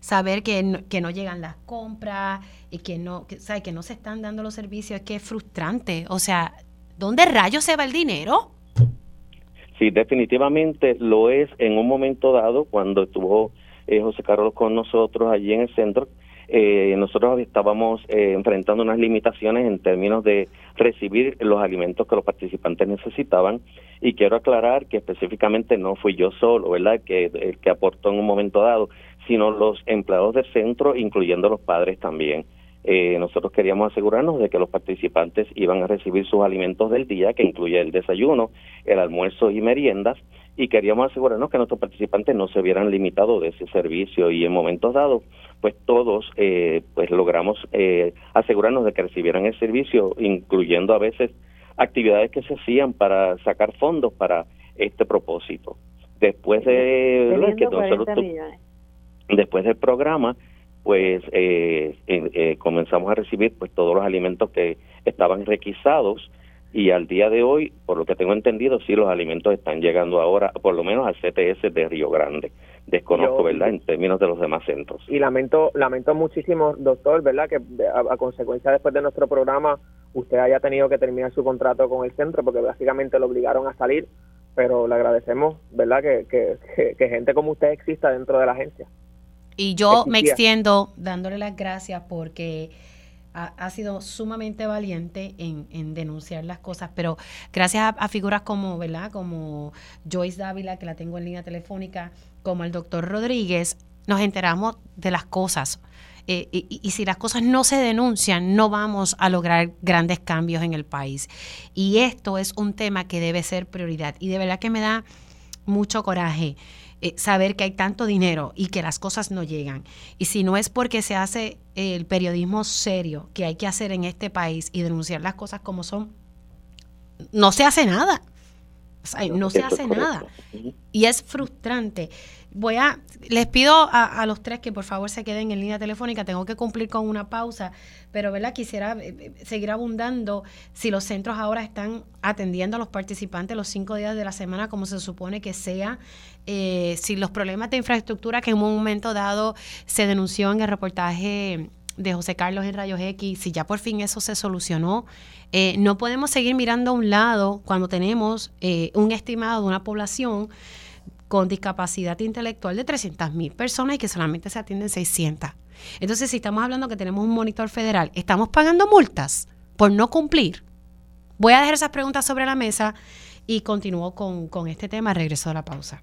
saber que no, que no llegan las compras y que no, que, ¿sabe? que no se están dando los servicios, es que es frustrante. O sea, ¿dónde rayos se va el dinero? Sí, definitivamente lo es en un momento dado cuando estuvo eh, José Carlos con nosotros allí en el centro. Eh, nosotros estábamos eh, enfrentando unas limitaciones en términos de recibir los alimentos que los participantes necesitaban y quiero aclarar que específicamente no fui yo solo, ¿verdad? Que el que aportó en un momento dado, sino los empleados del centro, incluyendo los padres también. Eh, nosotros queríamos asegurarnos de que los participantes iban a recibir sus alimentos del día, que incluye el desayuno, el almuerzo y meriendas, y queríamos asegurarnos que nuestros participantes no se vieran limitados de ese servicio y en momentos dados, pues todos eh, pues logramos eh, asegurarnos de que recibieran el servicio, incluyendo a veces actividades que se hacían para sacar fondos para este propósito. Después de que después del programa, pues eh, eh, comenzamos a recibir pues todos los alimentos que estaban requisados y al día de hoy, por lo que tengo entendido, sí los alimentos están llegando ahora, por lo menos al CTS de Río Grande. Desconozco, ¿verdad?, en términos de los demás centros. Y lamento, lamento muchísimo, doctor, ¿verdad?, que a, consecuencia después de nuestro programa usted haya tenido que terminar su contrato con el centro porque básicamente lo obligaron a salir, pero le agradecemos, ¿verdad?, que, que, que gente como usted exista dentro de la agencia. Y yo me extiendo dándole las gracias porque ha, sido sumamente valiente en, denunciar las cosas, pero gracias a, figuras como, ¿verdad? Como Joyce Dávila, que la tengo en línea telefónica, como el doctor Rodríguez, nos enteramos de las cosas. Eh, y, y, si las cosas no se denuncian, no vamos a lograr grandes cambios en el país. Y esto es un tema que debe ser prioridad. Y de verdad que me da mucho coraje eh, saber que hay tanto dinero y que las cosas no llegan. Y si no es porque se hace el periodismo serio que hay que hacer en este país y denunciar las cosas como son, no se hace nada. no se hace nada. Y es frustrante. Voy a, les pido a, los tres que por favor se queden en línea telefónica. Tengo que cumplir con una pausa, pero ¿verdad? quisiera eh, eh, seguir abundando si los centros ahora están atendiendo a los participantes los cinco días de la semana como se supone que sea. Eh, si los problemas de infraestructura que en un momento dado se denunció en el reportaje de José Carlos en Rayos X, si ya por fin eso se solucionó, no podemos seguir mirando a un lado cuando tenemos un estimado de una población con discapacidad intelectual de 300 mil personas y que solamente se atienden 600. Entonces, si estamos hablando que tenemos un monitor federal, ¿estamos pagando multas por no cumplir? Voy a dejar esas preguntas sobre la mesa y continúo con, con este tema. Regreso a la pausa.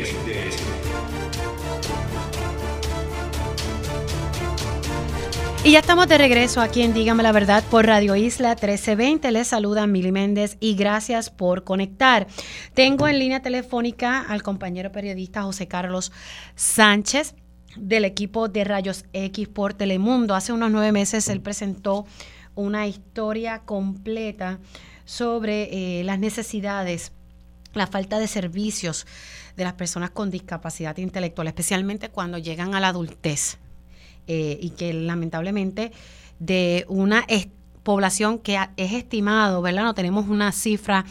Y ya estamos de regreso aquí en Dígame la Verdad por Radio Isla 1320. Les saluda Mili Méndez y gracias por conectar. Tengo en línea telefónica al compañero periodista José Carlos Sánchez del equipo de Rayos X por Telemundo. Hace unos nueve meses él presentó una historia completa sobre eh, las necesidades, la falta de servicios de las personas con discapacidad intelectual, especialmente cuando llegan a la adultez. Eh, y que lamentablemente de una población que es estimado, ¿verdad? No tenemos una cifra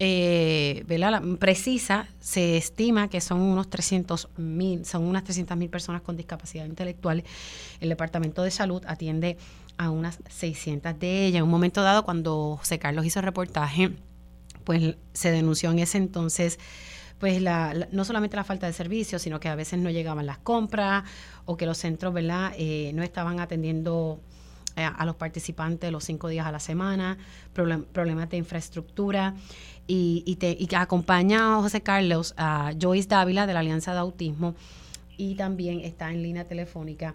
eh, ¿verdad? precisa, se estima que son unos 300 mil, son unas 300 mil personas con discapacidad intelectual. El Departamento de Salud atiende a unas 600 de ellas. En un momento dado, cuando José Carlos hizo el reportaje, pues se denunció en ese entonces pues la, no solamente la falta de servicios, sino que a veces no llegaban las compras o que los centros, ¿verdad?, eh, no estaban atendiendo eh, a los participantes los cinco días a la semana, problemas de infraestructura. Y, y, te, y acompaña a José Carlos, a Joyce Dávila de la Alianza de Autismo, y también está en línea telefónica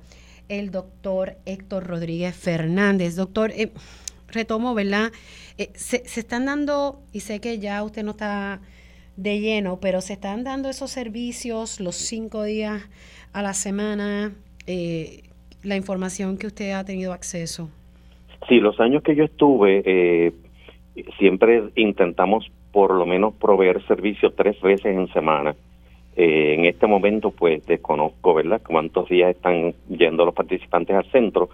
el doctor Héctor Rodríguez Fernández. Doctor, eh, retomo, ¿verdad? se, se, están dando, y sé que ya usted no está de lleno, pero se están dando esos servicios los cinco días a la semana, eh, la información que usted ha tenido acceso. Sí, los años que yo estuve, eh, siempre intentamos por lo menos proveer servicios tres veces en semana. Eh, en este momento, pues desconozco, ¿verdad?, cuántos días están yendo los participantes al centro.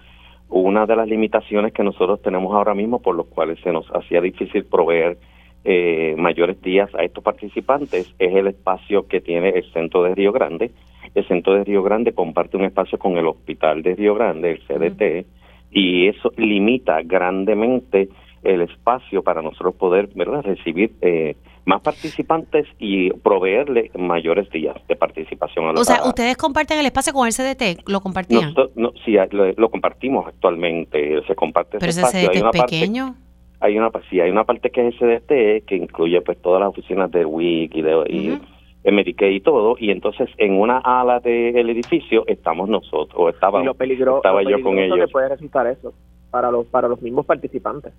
Una de las limitaciones que nosotros tenemos ahora mismo, por los cuales se nos hacía difícil proveer eh, mayores días a estos participantes es el espacio que tiene el centro de Río Grande. El centro de Río Grande comparte un espacio con el hospital de Río Grande, el CDT, y eso limita grandemente el espacio para nosotros poder ¿verdad? recibir eh, más participantes y proveerle mayores días de participación a los O sea, ustedes comparten el espacio con el CDT, ¿lo compartían? No, sí, lo, compartimos actualmente, se comparte Pero ese, CDT es pequeño hay una sí, hay una parte que es SDT que incluye pues todas las oficinas de WIC y de y, y todo y entonces en una ala del edificio estamos nosotros o estaba, lo estaba yo con ellos que puede resultar eso para los para los mismos participantes.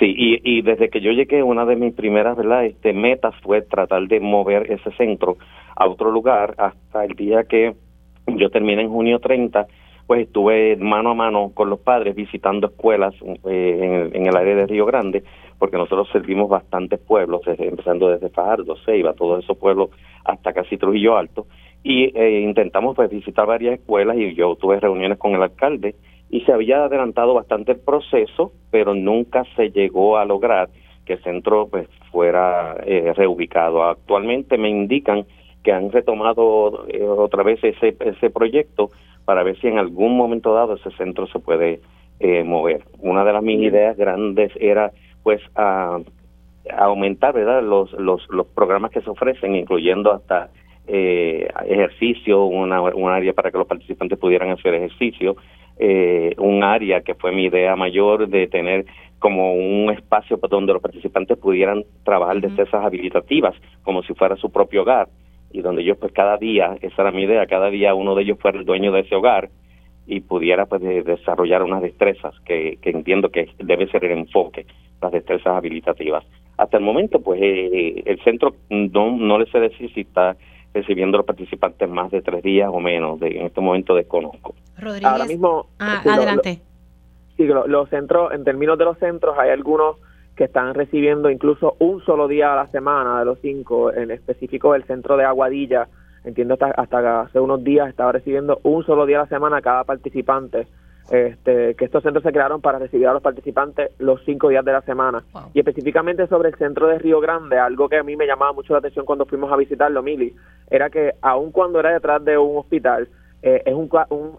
Sí y, y desde que yo llegué una de mis primeras verdad este metas fue tratar de mover ese centro a otro lugar hasta el día que yo terminé en junio 30 pues estuve mano a mano con los padres visitando escuelas eh, en, el área de Río Grande, porque nosotros servimos bastantes pueblos, empezando desde Fajardo, Ceiba, todos esos pueblos hasta casi Trujillo Alto, y eh, intentamos pues visitar varias escuelas y yo tuve reuniones con el alcalde y se había adelantado bastante el proceso, pero nunca se llegó a lograr que el centro pues fuera eh, reubicado. Actualmente me indican que han retomado otra vez ese, ese proyecto para ver si en algún momento dado ese centro se puede eh, mover. Una de las mis ideas grandes era pues a, aumentar verdad los, los, los programas que se ofrecen, incluyendo hasta eh, ejercicio, una, un área para que los participantes pudieran hacer ejercicio, eh, un área que fue mi idea mayor de tener como un espacio donde los participantes pudieran trabajar de esas habilitativas como si fuera su propio hogar y donde ellos pues cada día, esa era mi idea, cada día uno de ellos fuera el dueño de ese hogar y pudiera pues desarrollar unas destrezas que, que entiendo que debe ser el enfoque, las destrezas habilitativas. Hasta el momento pues eh, el centro no, no le sé decir si está recibiendo los participantes más de tres días o menos, de, en este momento desconozco. Rodríguez, ahora mismo, ah, adelante. sí, los centros, en términos de los centros hay algunos que están recibiendo incluso un solo día a la semana de los cinco, en específico el centro de Aguadilla, entiendo hasta, hasta hace unos días estaba recibiendo un solo día a la semana cada participante. Este, que estos centros se crearon para recibir a los participantes los cinco días de la semana. Y específicamente sobre el centro de Río Grande, algo que a mí me llamaba mucho la atención cuando fuimos a visitarlo, Mili, era que aun cuando era detrás de un hospital, eh, es un,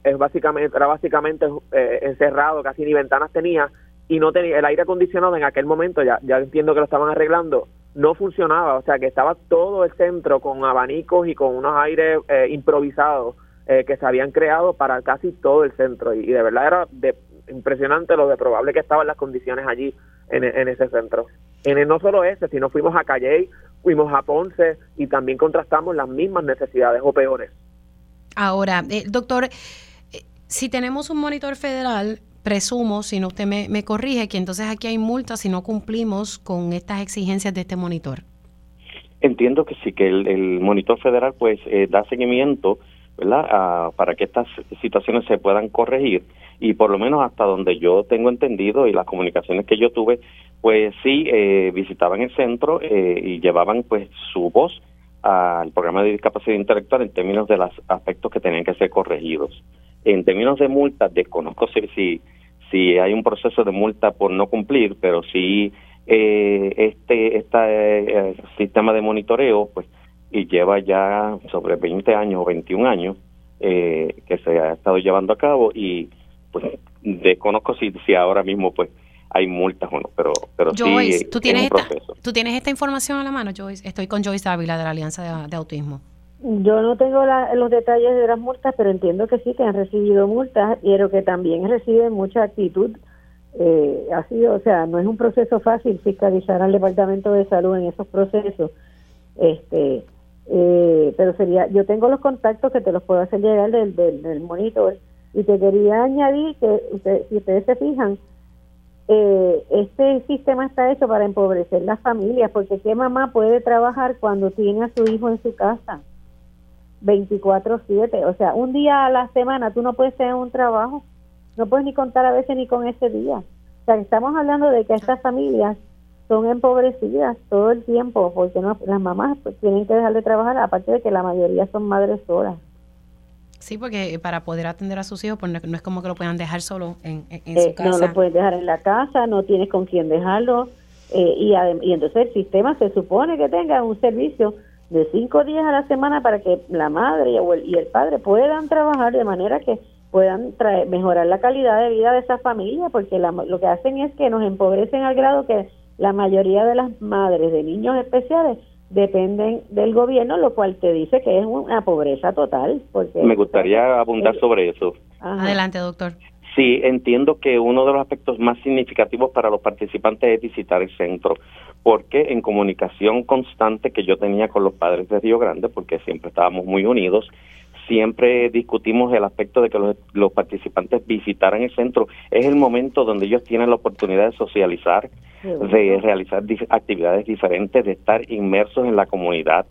es básicamente era básicamente eh, encerrado, casi ni ventanas tenía y no tenía el aire acondicionado en aquel momento, ya, ya entiendo que lo estaban arreglando, no funcionaba, o sea que estaba todo el centro con abanicos y con unos aires eh, improvisados eh, que se habían creado para casi todo el centro y, de verdad era de, impresionante lo de probable que estaban las condiciones allí en, ese centro. En no solo ese, sino fuimos a Calley, fuimos a Ponce y también contrastamos las mismas necesidades o peores. Ahora, eh, doctor, eh, si tenemos un monitor federal, presumo, si no usted me, corrige, que entonces aquí hay multas si no cumplimos con estas exigencias de este monitor. Entiendo que sí, que el, monitor federal pues da seguimiento ¿verdad? para que estas situaciones se puedan corregir y por lo menos hasta donde yo tengo entendido y las comunicaciones que yo tuve, pues sí eh, visitaban el centro eh, y llevaban pues su voz al programa de discapacidad intelectual en términos de los aspectos que tenían que ser corregidos. En términos de multas, desconozco si, si, si hay un proceso de multa por no cumplir, pero sí eh, este, este sistema de monitoreo, pues y lleva ya sobre 20 años o 21 años eh, que se ha estado llevando a cabo y pues desconozco si, si ahora mismo pues hay multas o no, pero, pero sí ¿tú tienes, esta, ¿tú tienes esta información a la mano, Joyce? Estoy con Joyce Ávila de la Alianza de, Autismo. Yo no tengo los detalles de las multas, pero entiendo que sí, que han recibido multas, pero que también reciben mucha actitud. Eh, ha sido, o sea, no es un proceso fácil fiscalizar al Departamento de Salud en esos procesos. Este, eh, pero sería, yo tengo los contactos que te los puedo hacer llegar del, del, monitor y te quería añadir que si ustedes se fijan, eh, este sistema está hecho para empobrecer las familias, porque ¿qué mamá puede trabajar cuando tiene a su hijo en su casa? 24/7, o sea, un día a la semana tú no puedes tener un trabajo, no puedes ni contar a veces ni con ese día. O sea, estamos hablando de que estas familias son empobrecidas todo el tiempo porque no, las mamás pues, tienen que dejar de trabajar, aparte de que la mayoría son madres solas. Sí, porque para poder atender a sus hijos, pues no, es como que lo puedan dejar solo en, en, su casa. Eh, no lo puedes dejar en la casa, no tienes con quién dejarlo. Eh, y, y entonces el sistema se supone que tenga un servicio de cinco días a la semana para que la madre y el, y el padre puedan trabajar de manera que puedan traer, mejorar la calidad de vida de esa familia, porque lo que hacen es que nos empobrecen al grado que la mayoría de las madres de niños especiales dependen del gobierno, lo cual te dice que es una pobreza total. Porque Me gustaría abundar sobre eso. Adelante, doctor. Sí, entiendo que uno de los aspectos más significativos para los participantes es visitar el centro, porque en comunicación constante que yo tenía con los padres de Río Grande, porque siempre estábamos muy unidos, siempre discutimos el aspecto de que los, participantes visitaran el centro. Es el momento donde ellos tienen la oportunidad de socializar, de realizar actividades diferentes, de estar inmersos en la comunidad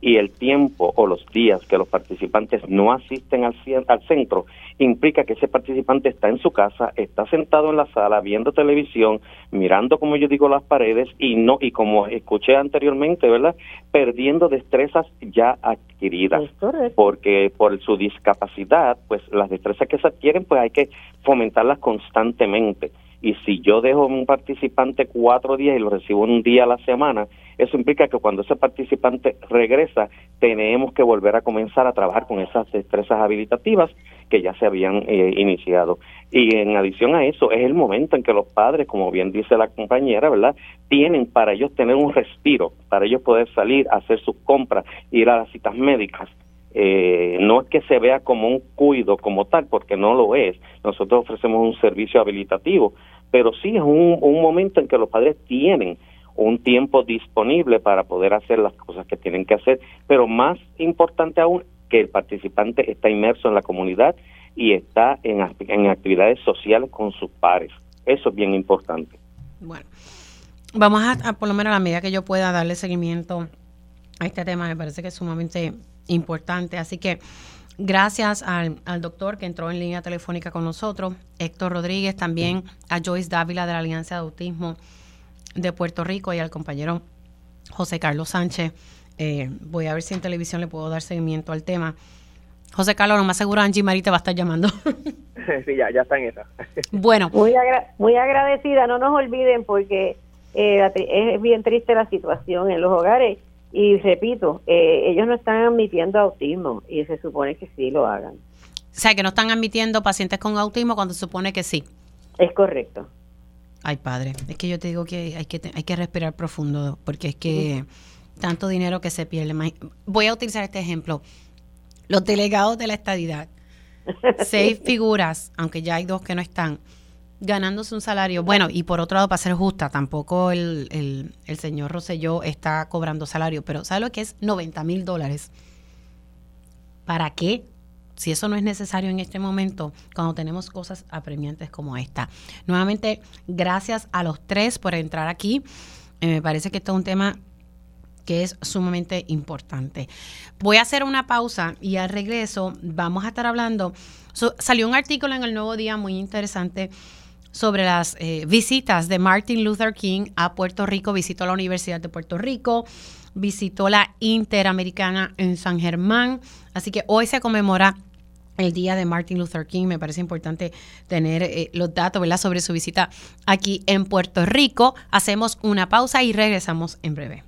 y el tiempo o los días que los participantes no asisten al, al centro implica que ese participante está en su casa, está sentado en la sala viendo televisión, mirando como yo digo las paredes y no y como escuché anteriormente, ¿verdad? Perdiendo destrezas ya adquiridas. Porque por su discapacidad, pues las destrezas que se adquieren pues hay que fomentarlas constantemente y si yo dejo un participante cuatro días y lo recibo un día a la semana, eso implica que cuando ese participante regresa, tenemos que volver a comenzar a trabajar con esas destrezas habilitativas que ya se habían eh, iniciado. Y en adición a eso, es el momento en que los padres, como bien dice la compañera, ¿verdad?, tienen para ellos tener un respiro, para ellos poder salir, hacer sus compras, ir a las citas médicas, eh, no es que se vea como un cuido como tal, porque no lo es. Nosotros ofrecemos un servicio habilitativo, pero sí es un, un momento en que los padres tienen un tiempo disponible para poder hacer las cosas que tienen que hacer, pero más importante aún, que el participante está inmerso en la comunidad y está en, en actividades sociales con sus pares. Eso es bien importante. Bueno, vamos a, por lo menos a la medida que yo pueda darle seguimiento a este tema, me parece que es sumamente importante. Así que gracias al, doctor que entró en línea telefónica con nosotros, Héctor Rodríguez, también a Joyce Dávila de la Alianza de Autismo de Puerto Rico y al compañero José Carlos Sánchez. Eh, voy a ver si en televisión le puedo dar seguimiento al tema. José Carlos, lo más seguro Angie Marí te va a estar llamando. sí, ya, ya está en esa. bueno. Muy, muy agradecida, no nos olviden porque eh, es bien triste la situación en los hogares y repito, eh, ellos no están admitiendo autismo y se supone que sí lo hagan. O sea, que no están admitiendo pacientes con autismo cuando se supone que sí. Es correcto. Ay, padre, es que yo te digo que hay que, hay que respirar profundo porque es que tanto dinero que se pierde. Voy a utilizar este ejemplo. Los delegados de la estadidad, seis figuras, aunque ya hay dos que no están, ganándose un salario. Bueno, y por otro lado, para ser justa, tampoco el, el, el señor Rosselló está cobrando salario, pero ¿sabe lo que es 90 mil dólares? ¿Para qué? Si eso no es necesario en este momento, cuando tenemos cosas apremiantes como esta. Nuevamente, gracias a los tres por entrar aquí. Eh, me parece que esto es un tema que es sumamente importante. Voy a hacer una pausa y al regreso vamos a estar hablando. salió un artículo en el Nuevo Día muy interesante sobre las eh, visitas de Martin Luther King a Puerto Rico. Visitó la Universidad de Puerto Rico, visitó la Interamericana en San Germán. Así que hoy se conmemora el día de Martin Luther King. Me parece importante tener eh, los datos ¿verdad? sobre su visita aquí en Puerto Rico. Hacemos una pausa y regresamos en breve.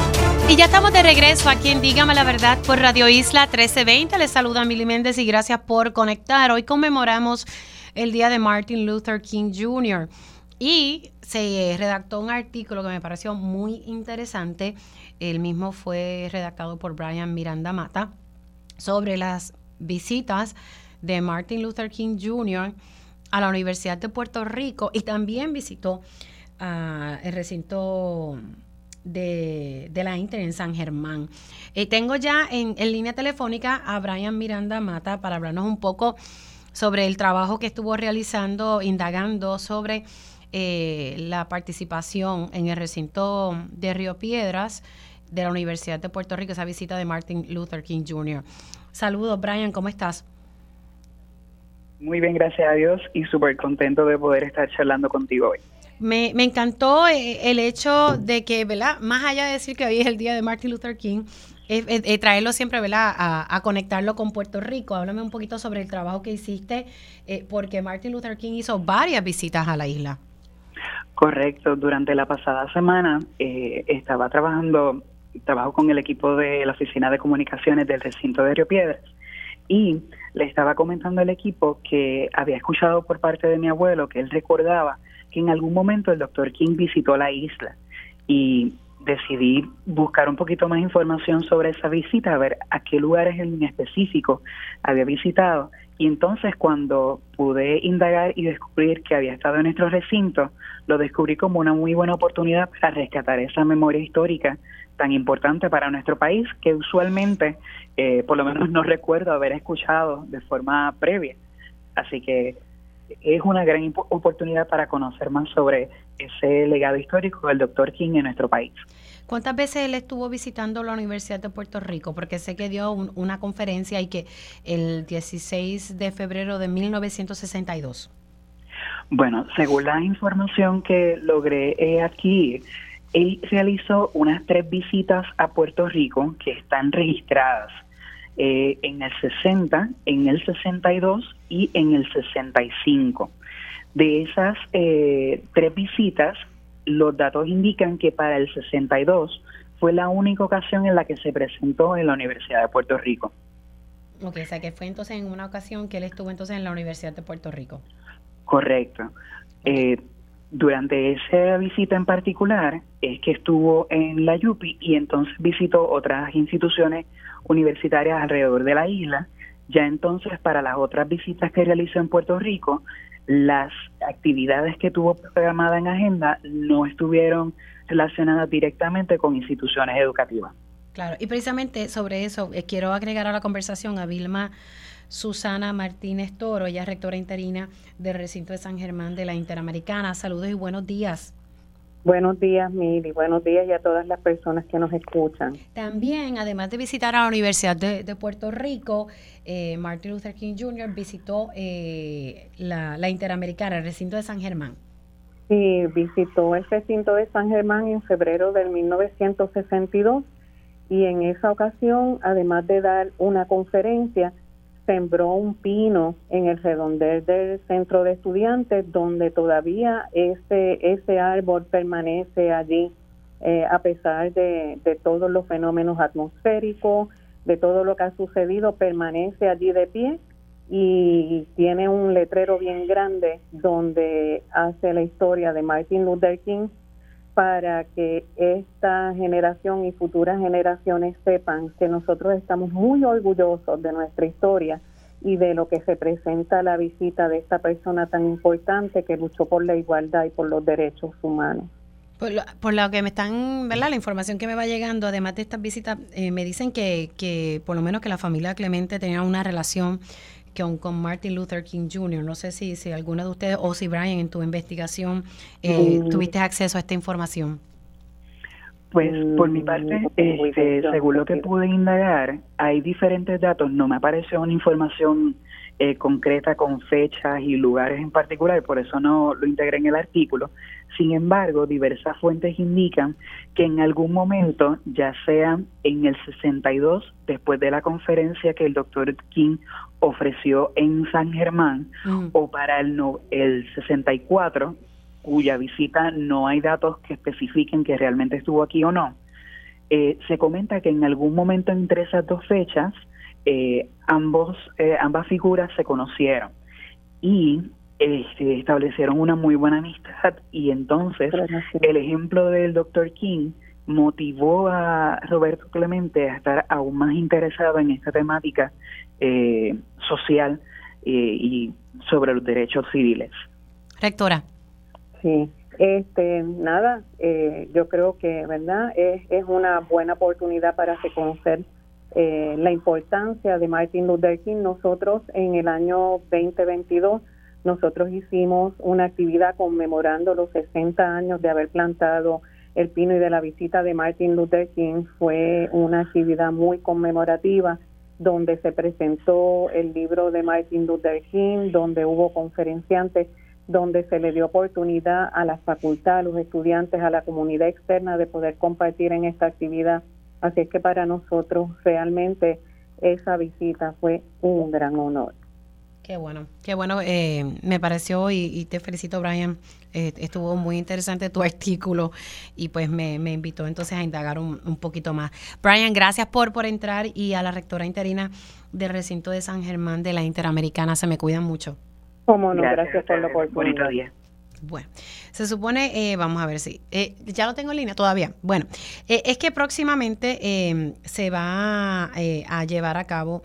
y ya estamos de regreso aquí en Dígame la Verdad por Radio Isla 1320. Les saluda Mili Méndez y gracias por conectar. Hoy conmemoramos el día de Martin Luther King Jr. Y se redactó un artículo que me pareció muy interesante. El mismo fue redactado por Brian Miranda Mata sobre las visitas de Martin Luther King Jr. a la Universidad de Puerto Rico y también visitó el recinto de, la Inter en San Germán. Eh, tengo ya en, línea telefónica a Brian Miranda Mata para hablarnos un poco sobre el trabajo que estuvo realizando, indagando sobre eh, la participación en el recinto de Río Piedras de la Universidad de Puerto Rico, esa visita de Martin Luther King Jr. Saludos, Brian, ¿cómo estás? Muy bien, gracias a Dios y súper contento de poder estar charlando contigo hoy. Me, me encantó eh, el hecho de que, ¿verdad? Más allá de decir que hoy es el día de Martin Luther King, es, traerlo siempre, ¿verdad? A, conectarlo con Puerto Rico. Háblame un poquito sobre el trabajo que hiciste, eh, porque Martin Luther King hizo varias visitas a la isla. Correcto. Durante la pasada semana eh, estaba trabajando, trabajo con el equipo de la Oficina de Comunicaciones del recinto de Río Piedras y le estaba comentando al equipo que había escuchado por parte de mi abuelo que él recordaba que en algún momento el doctor King visitó la isla y decidí buscar un poquito más información sobre esa visita, a ver a qué lugares en específico había visitado. Y entonces cuando pude indagar y descubrir que había estado en nuestro recinto, lo descubrí como una muy buena oportunidad para rescatar esa memoria histórica tan importante para nuestro país que usualmente, eh, por lo menos no recuerdo haber escuchado de forma previa. Así que es una gran oportunidad para conocer más sobre ese legado histórico del doctor King en nuestro país. ¿Cuántas veces él estuvo visitando la Universidad de Puerto Rico? Porque sé que dio una conferencia y que el 16 de febrero de 1962. Bueno, según la información que logré aquí, él realizó unas tres visitas a Puerto Rico que están registradas eh, en el 60, en el 62 y en el 65. De esas eh, tres visitas, los datos indican que para el 62 fue la única ocasión en la que se presentó en la Universidad de Puerto Rico. Ok, o sea que fue entonces en una ocasión que él estuvo entonces en la Universidad de Puerto Rico. Correcto. Eh, durante esa visita en particular es que estuvo en la YUPI y entonces visitó otras instituciones universitarias alrededor de la isla. Ya entonces para las otras visitas que realizó en Puerto Rico, las actividades que tuvo programada en agenda no estuvieron relacionadas directamente con instituciones educativas. Claro, y precisamente sobre eso eh, quiero agregar a la conversación a Vilma Susana Martínez Toro, ella es rectora interina del recinto de San Germán de la Interamericana. Saludos y buenos días. Buenos días, Mili. Buenos días y a todas las personas que nos escuchan. También, además de visitar a la Universidad de, Puerto Rico, eh, Martin Luther King Jr. visitó eh, la, la Interamericana, el recinto de San Germán. Sí, visitó el recinto de San Germán en febrero del 1962 y en esa ocasión, además de dar una conferencia, sembró un pino en el redondel del centro de estudiantes donde todavía ese, ese árbol permanece allí eh, a pesar de, de todos los fenómenos atmosféricos, de todo lo que ha sucedido, permanece allí de pie y tiene un letrero bien grande donde hace la historia de Martin Luther King para que esta generación y futuras generaciones sepan que nosotros estamos muy orgullosos de nuestra historia y de lo que representa la visita de esta persona tan importante que luchó por la igualdad y por los derechos humanos. Por lo, que me están, ¿verdad? La información que me va llegando, además de estas visitas, eh, me dicen que, que por lo menos que la familia Clemente tenía una relación con, con Martin Luther King Jr. No sé si, si alguno de ustedes o si Brian en tu investigación eh, mm. tuviste acceso a esta información. Pues por mi parte, mm, este, según lo que pude indagar, hay diferentes datos. No me apareció una información eh, concreta con fechas y lugares en particular, por eso no lo integré en el artículo. Sin embargo, diversas fuentes indican que en algún momento, ya sea en el 62, después de la conferencia que el doctor King ofreció en San Germán, o para el, no, el 64, cuya visita no hay datos que especifiquen que realmente estuvo aquí o no, eh, se comenta que en algún momento entre esas dos fechas, eh, ambos, eh, ambas figuras se conocieron y este, establecieron una muy buena amistad y entonces el ejemplo del doctor King motivó a Roberto Clemente a estar aún más interesado en esta temática social y sobre los derechos civiles. Rectora. Sí, este, nada, eh, yo creo que, ¿verdad? Es, es una buena oportunidad para reconocer eh, la importancia de Martin Luther King. Nosotros en el año 2022, nosotros hicimos una actividad conmemorando los 60 años de haber plantado el pino y de la visita de Martin Luther King. Fue una actividad muy conmemorativa donde se presentó el libro de Martin Luther King, donde hubo conferenciantes donde se le dio oportunidad a la facultad, a los estudiantes, a la comunidad externa de poder compartir en esta actividad. Así es que para nosotros realmente esa visita fue un gran honor. Qué bueno, qué bueno, eh, me pareció y, te felicito Brian, eh, estuvo muy interesante tu artículo y pues me, invitó entonces a indagar un, un, poquito más. Brian, gracias por, por entrar y a la rectora interina del recinto de San Germán de la Interamericana, se me cuidan mucho. Cómo no, gracias, por la oportunidad. Bueno, se supone, eh, vamos a ver si, eh, ya lo tengo en línea todavía. Bueno, eh, es que próximamente em, se va a llevar a cabo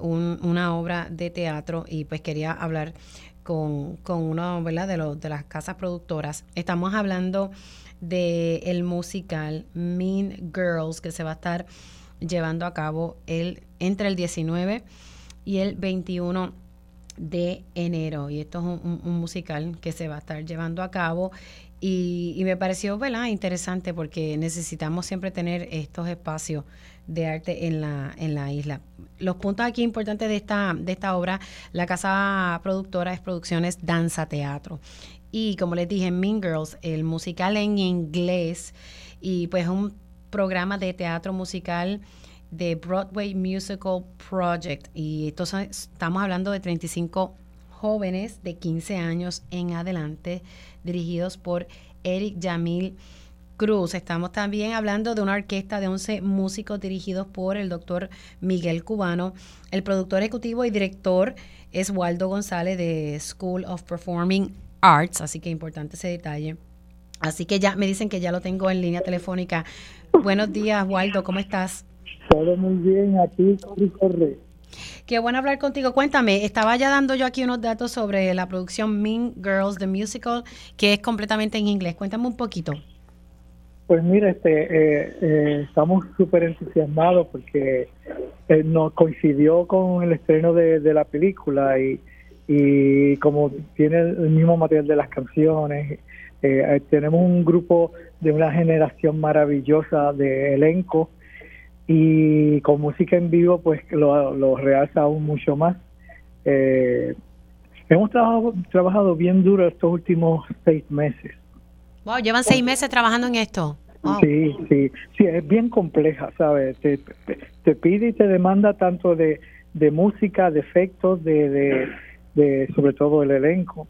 una obra de teatro y pues quería hablar con, con uno. De, de las casas productoras. Estamos hablando del el musical Mean Girls que se va a estar llevando a cabo entre el 19 y el 21 de enero. Y esto es un, musical que se va a estar llevando a cabo. Y, me pareció ¿verdad? interesante porque necesitamos siempre tener estos espacios de arte en la, en la isla. Los puntos aquí importantes de esta, de esta obra, la casa productora es Producciones Danza Teatro. Y como les dije, Mean Girls, el musical en inglés, y pues un programa de teatro musical de Broadway Musical Project. Y estamos hablando de 35 jóvenes de 15 años en adelante, dirigidos por Eric Yamil Cruz. Estamos también hablando de una orquesta de 11 músicos dirigidos por el doctor Miguel Cubano. El productor ejecutivo y director es Waldo González de School of Performing Arts, así que importante ese detalle. Así que ya me dicen que ya lo tengo en línea telefónica. Buenos días, Waldo, ¿cómo estás? Todo muy bien, aquí corre, corre. Qué bueno hablar contigo. Cuéntame, estaba ya dando yo aquí unos datos sobre la producción Mean Girls, The Musical, que es completamente en inglés. Cuéntame un poquito. Pues mira, este, eh, eh, estamos súper entusiasmados porque eh, nos coincidió con el estreno de, de la película y, y como tiene el mismo material de las canciones, eh, tenemos un grupo de una generación maravillosa de elenco y con música en vivo pues lo, lo realza aún mucho más. Eh, hemos trabajado, trabajado bien duro estos últimos seis meses. Wow, llevan seis meses trabajando en esto. Sí, sí, sí, es bien compleja, ¿sabes? Te, te, te pide y te demanda tanto de, de música, de efectos, de, de, de sobre todo el elenco.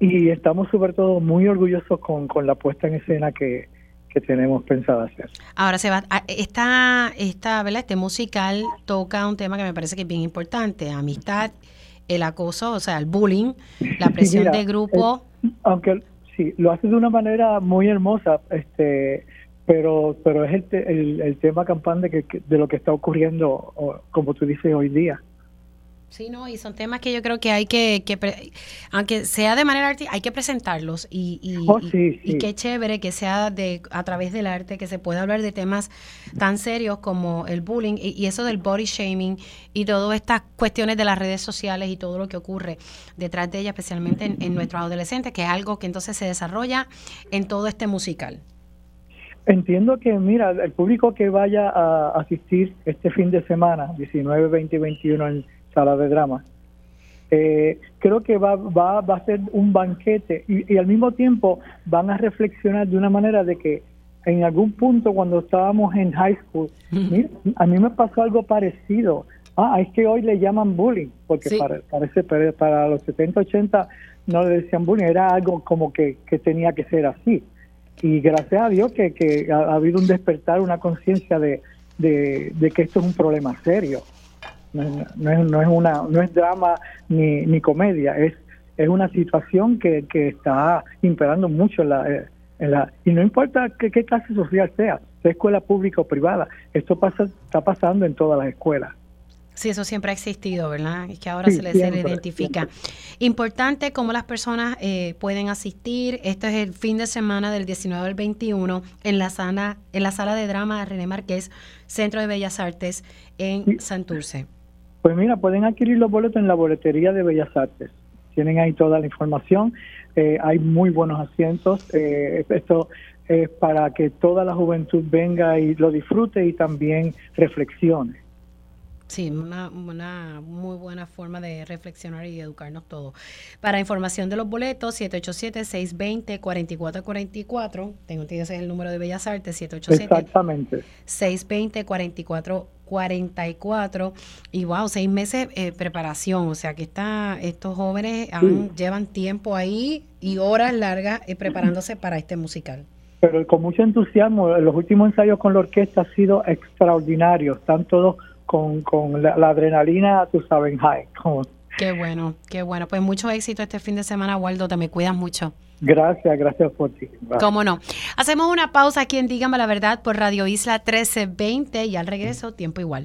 Y estamos sobre todo muy orgullosos con, con la puesta en escena que, que tenemos pensada hacer. Ahora se va, esta, esta, ¿verdad? Este musical toca un tema que me parece que es bien importante, amistad, el acoso, o sea, el bullying, la presión mira, de grupo. aunque sí, lo hace de una manera muy hermosa, este, pero pero es el, el, el tema campante que, que- de lo que está ocurriendo, como tú dices, hoy día. Sí, no, y son temas que yo creo que hay que, que pre- aunque sea de manera artística, hay que presentarlos y, y, Oh, sí, y qué chévere que sea de a través del arte que se pueda hablar de temas tan serios como el bullying y, y eso del body shaming y todas estas cuestiones de las redes sociales y todo lo que ocurre detrás de ellas, especialmente en, en nuestros adolescentes, que es algo que entonces se desarrolla en todo este musical. Entiendo que, mira, el público que vaya a asistir este fin de semana, 19, 20 y 21 en Sala de Drama, eh, creo que va, va, va a ser un banquete y, y al mismo tiempo van a reflexionar de una manera de que en algún punto cuando estábamos en high school, mira, a mí me pasó algo parecido. Ah, es que hoy le llaman bullying, porque Sí. para, parece, para, para los 70, 80 no le decían bullying, era algo como que, que tenía que ser así y gracias a Dios que, que ha, ha habido un despertar, una conciencia de, de, de que esto es un problema serio. No, es- no es, no es una no es drama ni, ni comedia, es es una situación que, que está imperando mucho en la, en la y no importa qué, qué clase social sea, sea escuela pública o privada, esto pasa está pasando en todas las escuelas. Sí, eso siempre ha existido, ¿verdad? Es que ahora Sí, se, le, se le siempre, identifica. Importante cómo las personas eh, pueden asistir. Esto es el fin de semana del 19 al 21 en la sala, en la sala de drama de René Marqués, Centro de Bellas Artes en Santurce. Pues mira, pueden adquirir los boletos en la boletería de Bellas Artes. Tienen ahí toda la información. Eh, hay muy buenos asientos. Eh, esto es para que toda la juventud venga y lo disfrute y también reflexione. Sí, una, una muy buena forma de reflexionar y educarnos todos. Para información de los boletos, 787-620-4444. Tengo entendido ese es el número de Bellas Artes, 787 Exactamente. 620-4444. Y wow, seis meses de preparación. O sea que está, estos jóvenes han- llevan tiempo ahí y horas largas eh, preparándose para este musical. Pero con mucho entusiasmo, los últimos ensayos con la orquesta han sido extraordinarios. Están todos con, con la, la adrenalina, tú sabes, high. Como- Qué bueno, qué bueno. Pues mucho éxito este fin de semana, Waldo. Te me cuidas mucho. Gracias, gracias por ti. ¿Cómo no? Hacemos una pausa aquí en Dígame la Verdad por Radio Isla 1320 y al regreso, tiempo igual.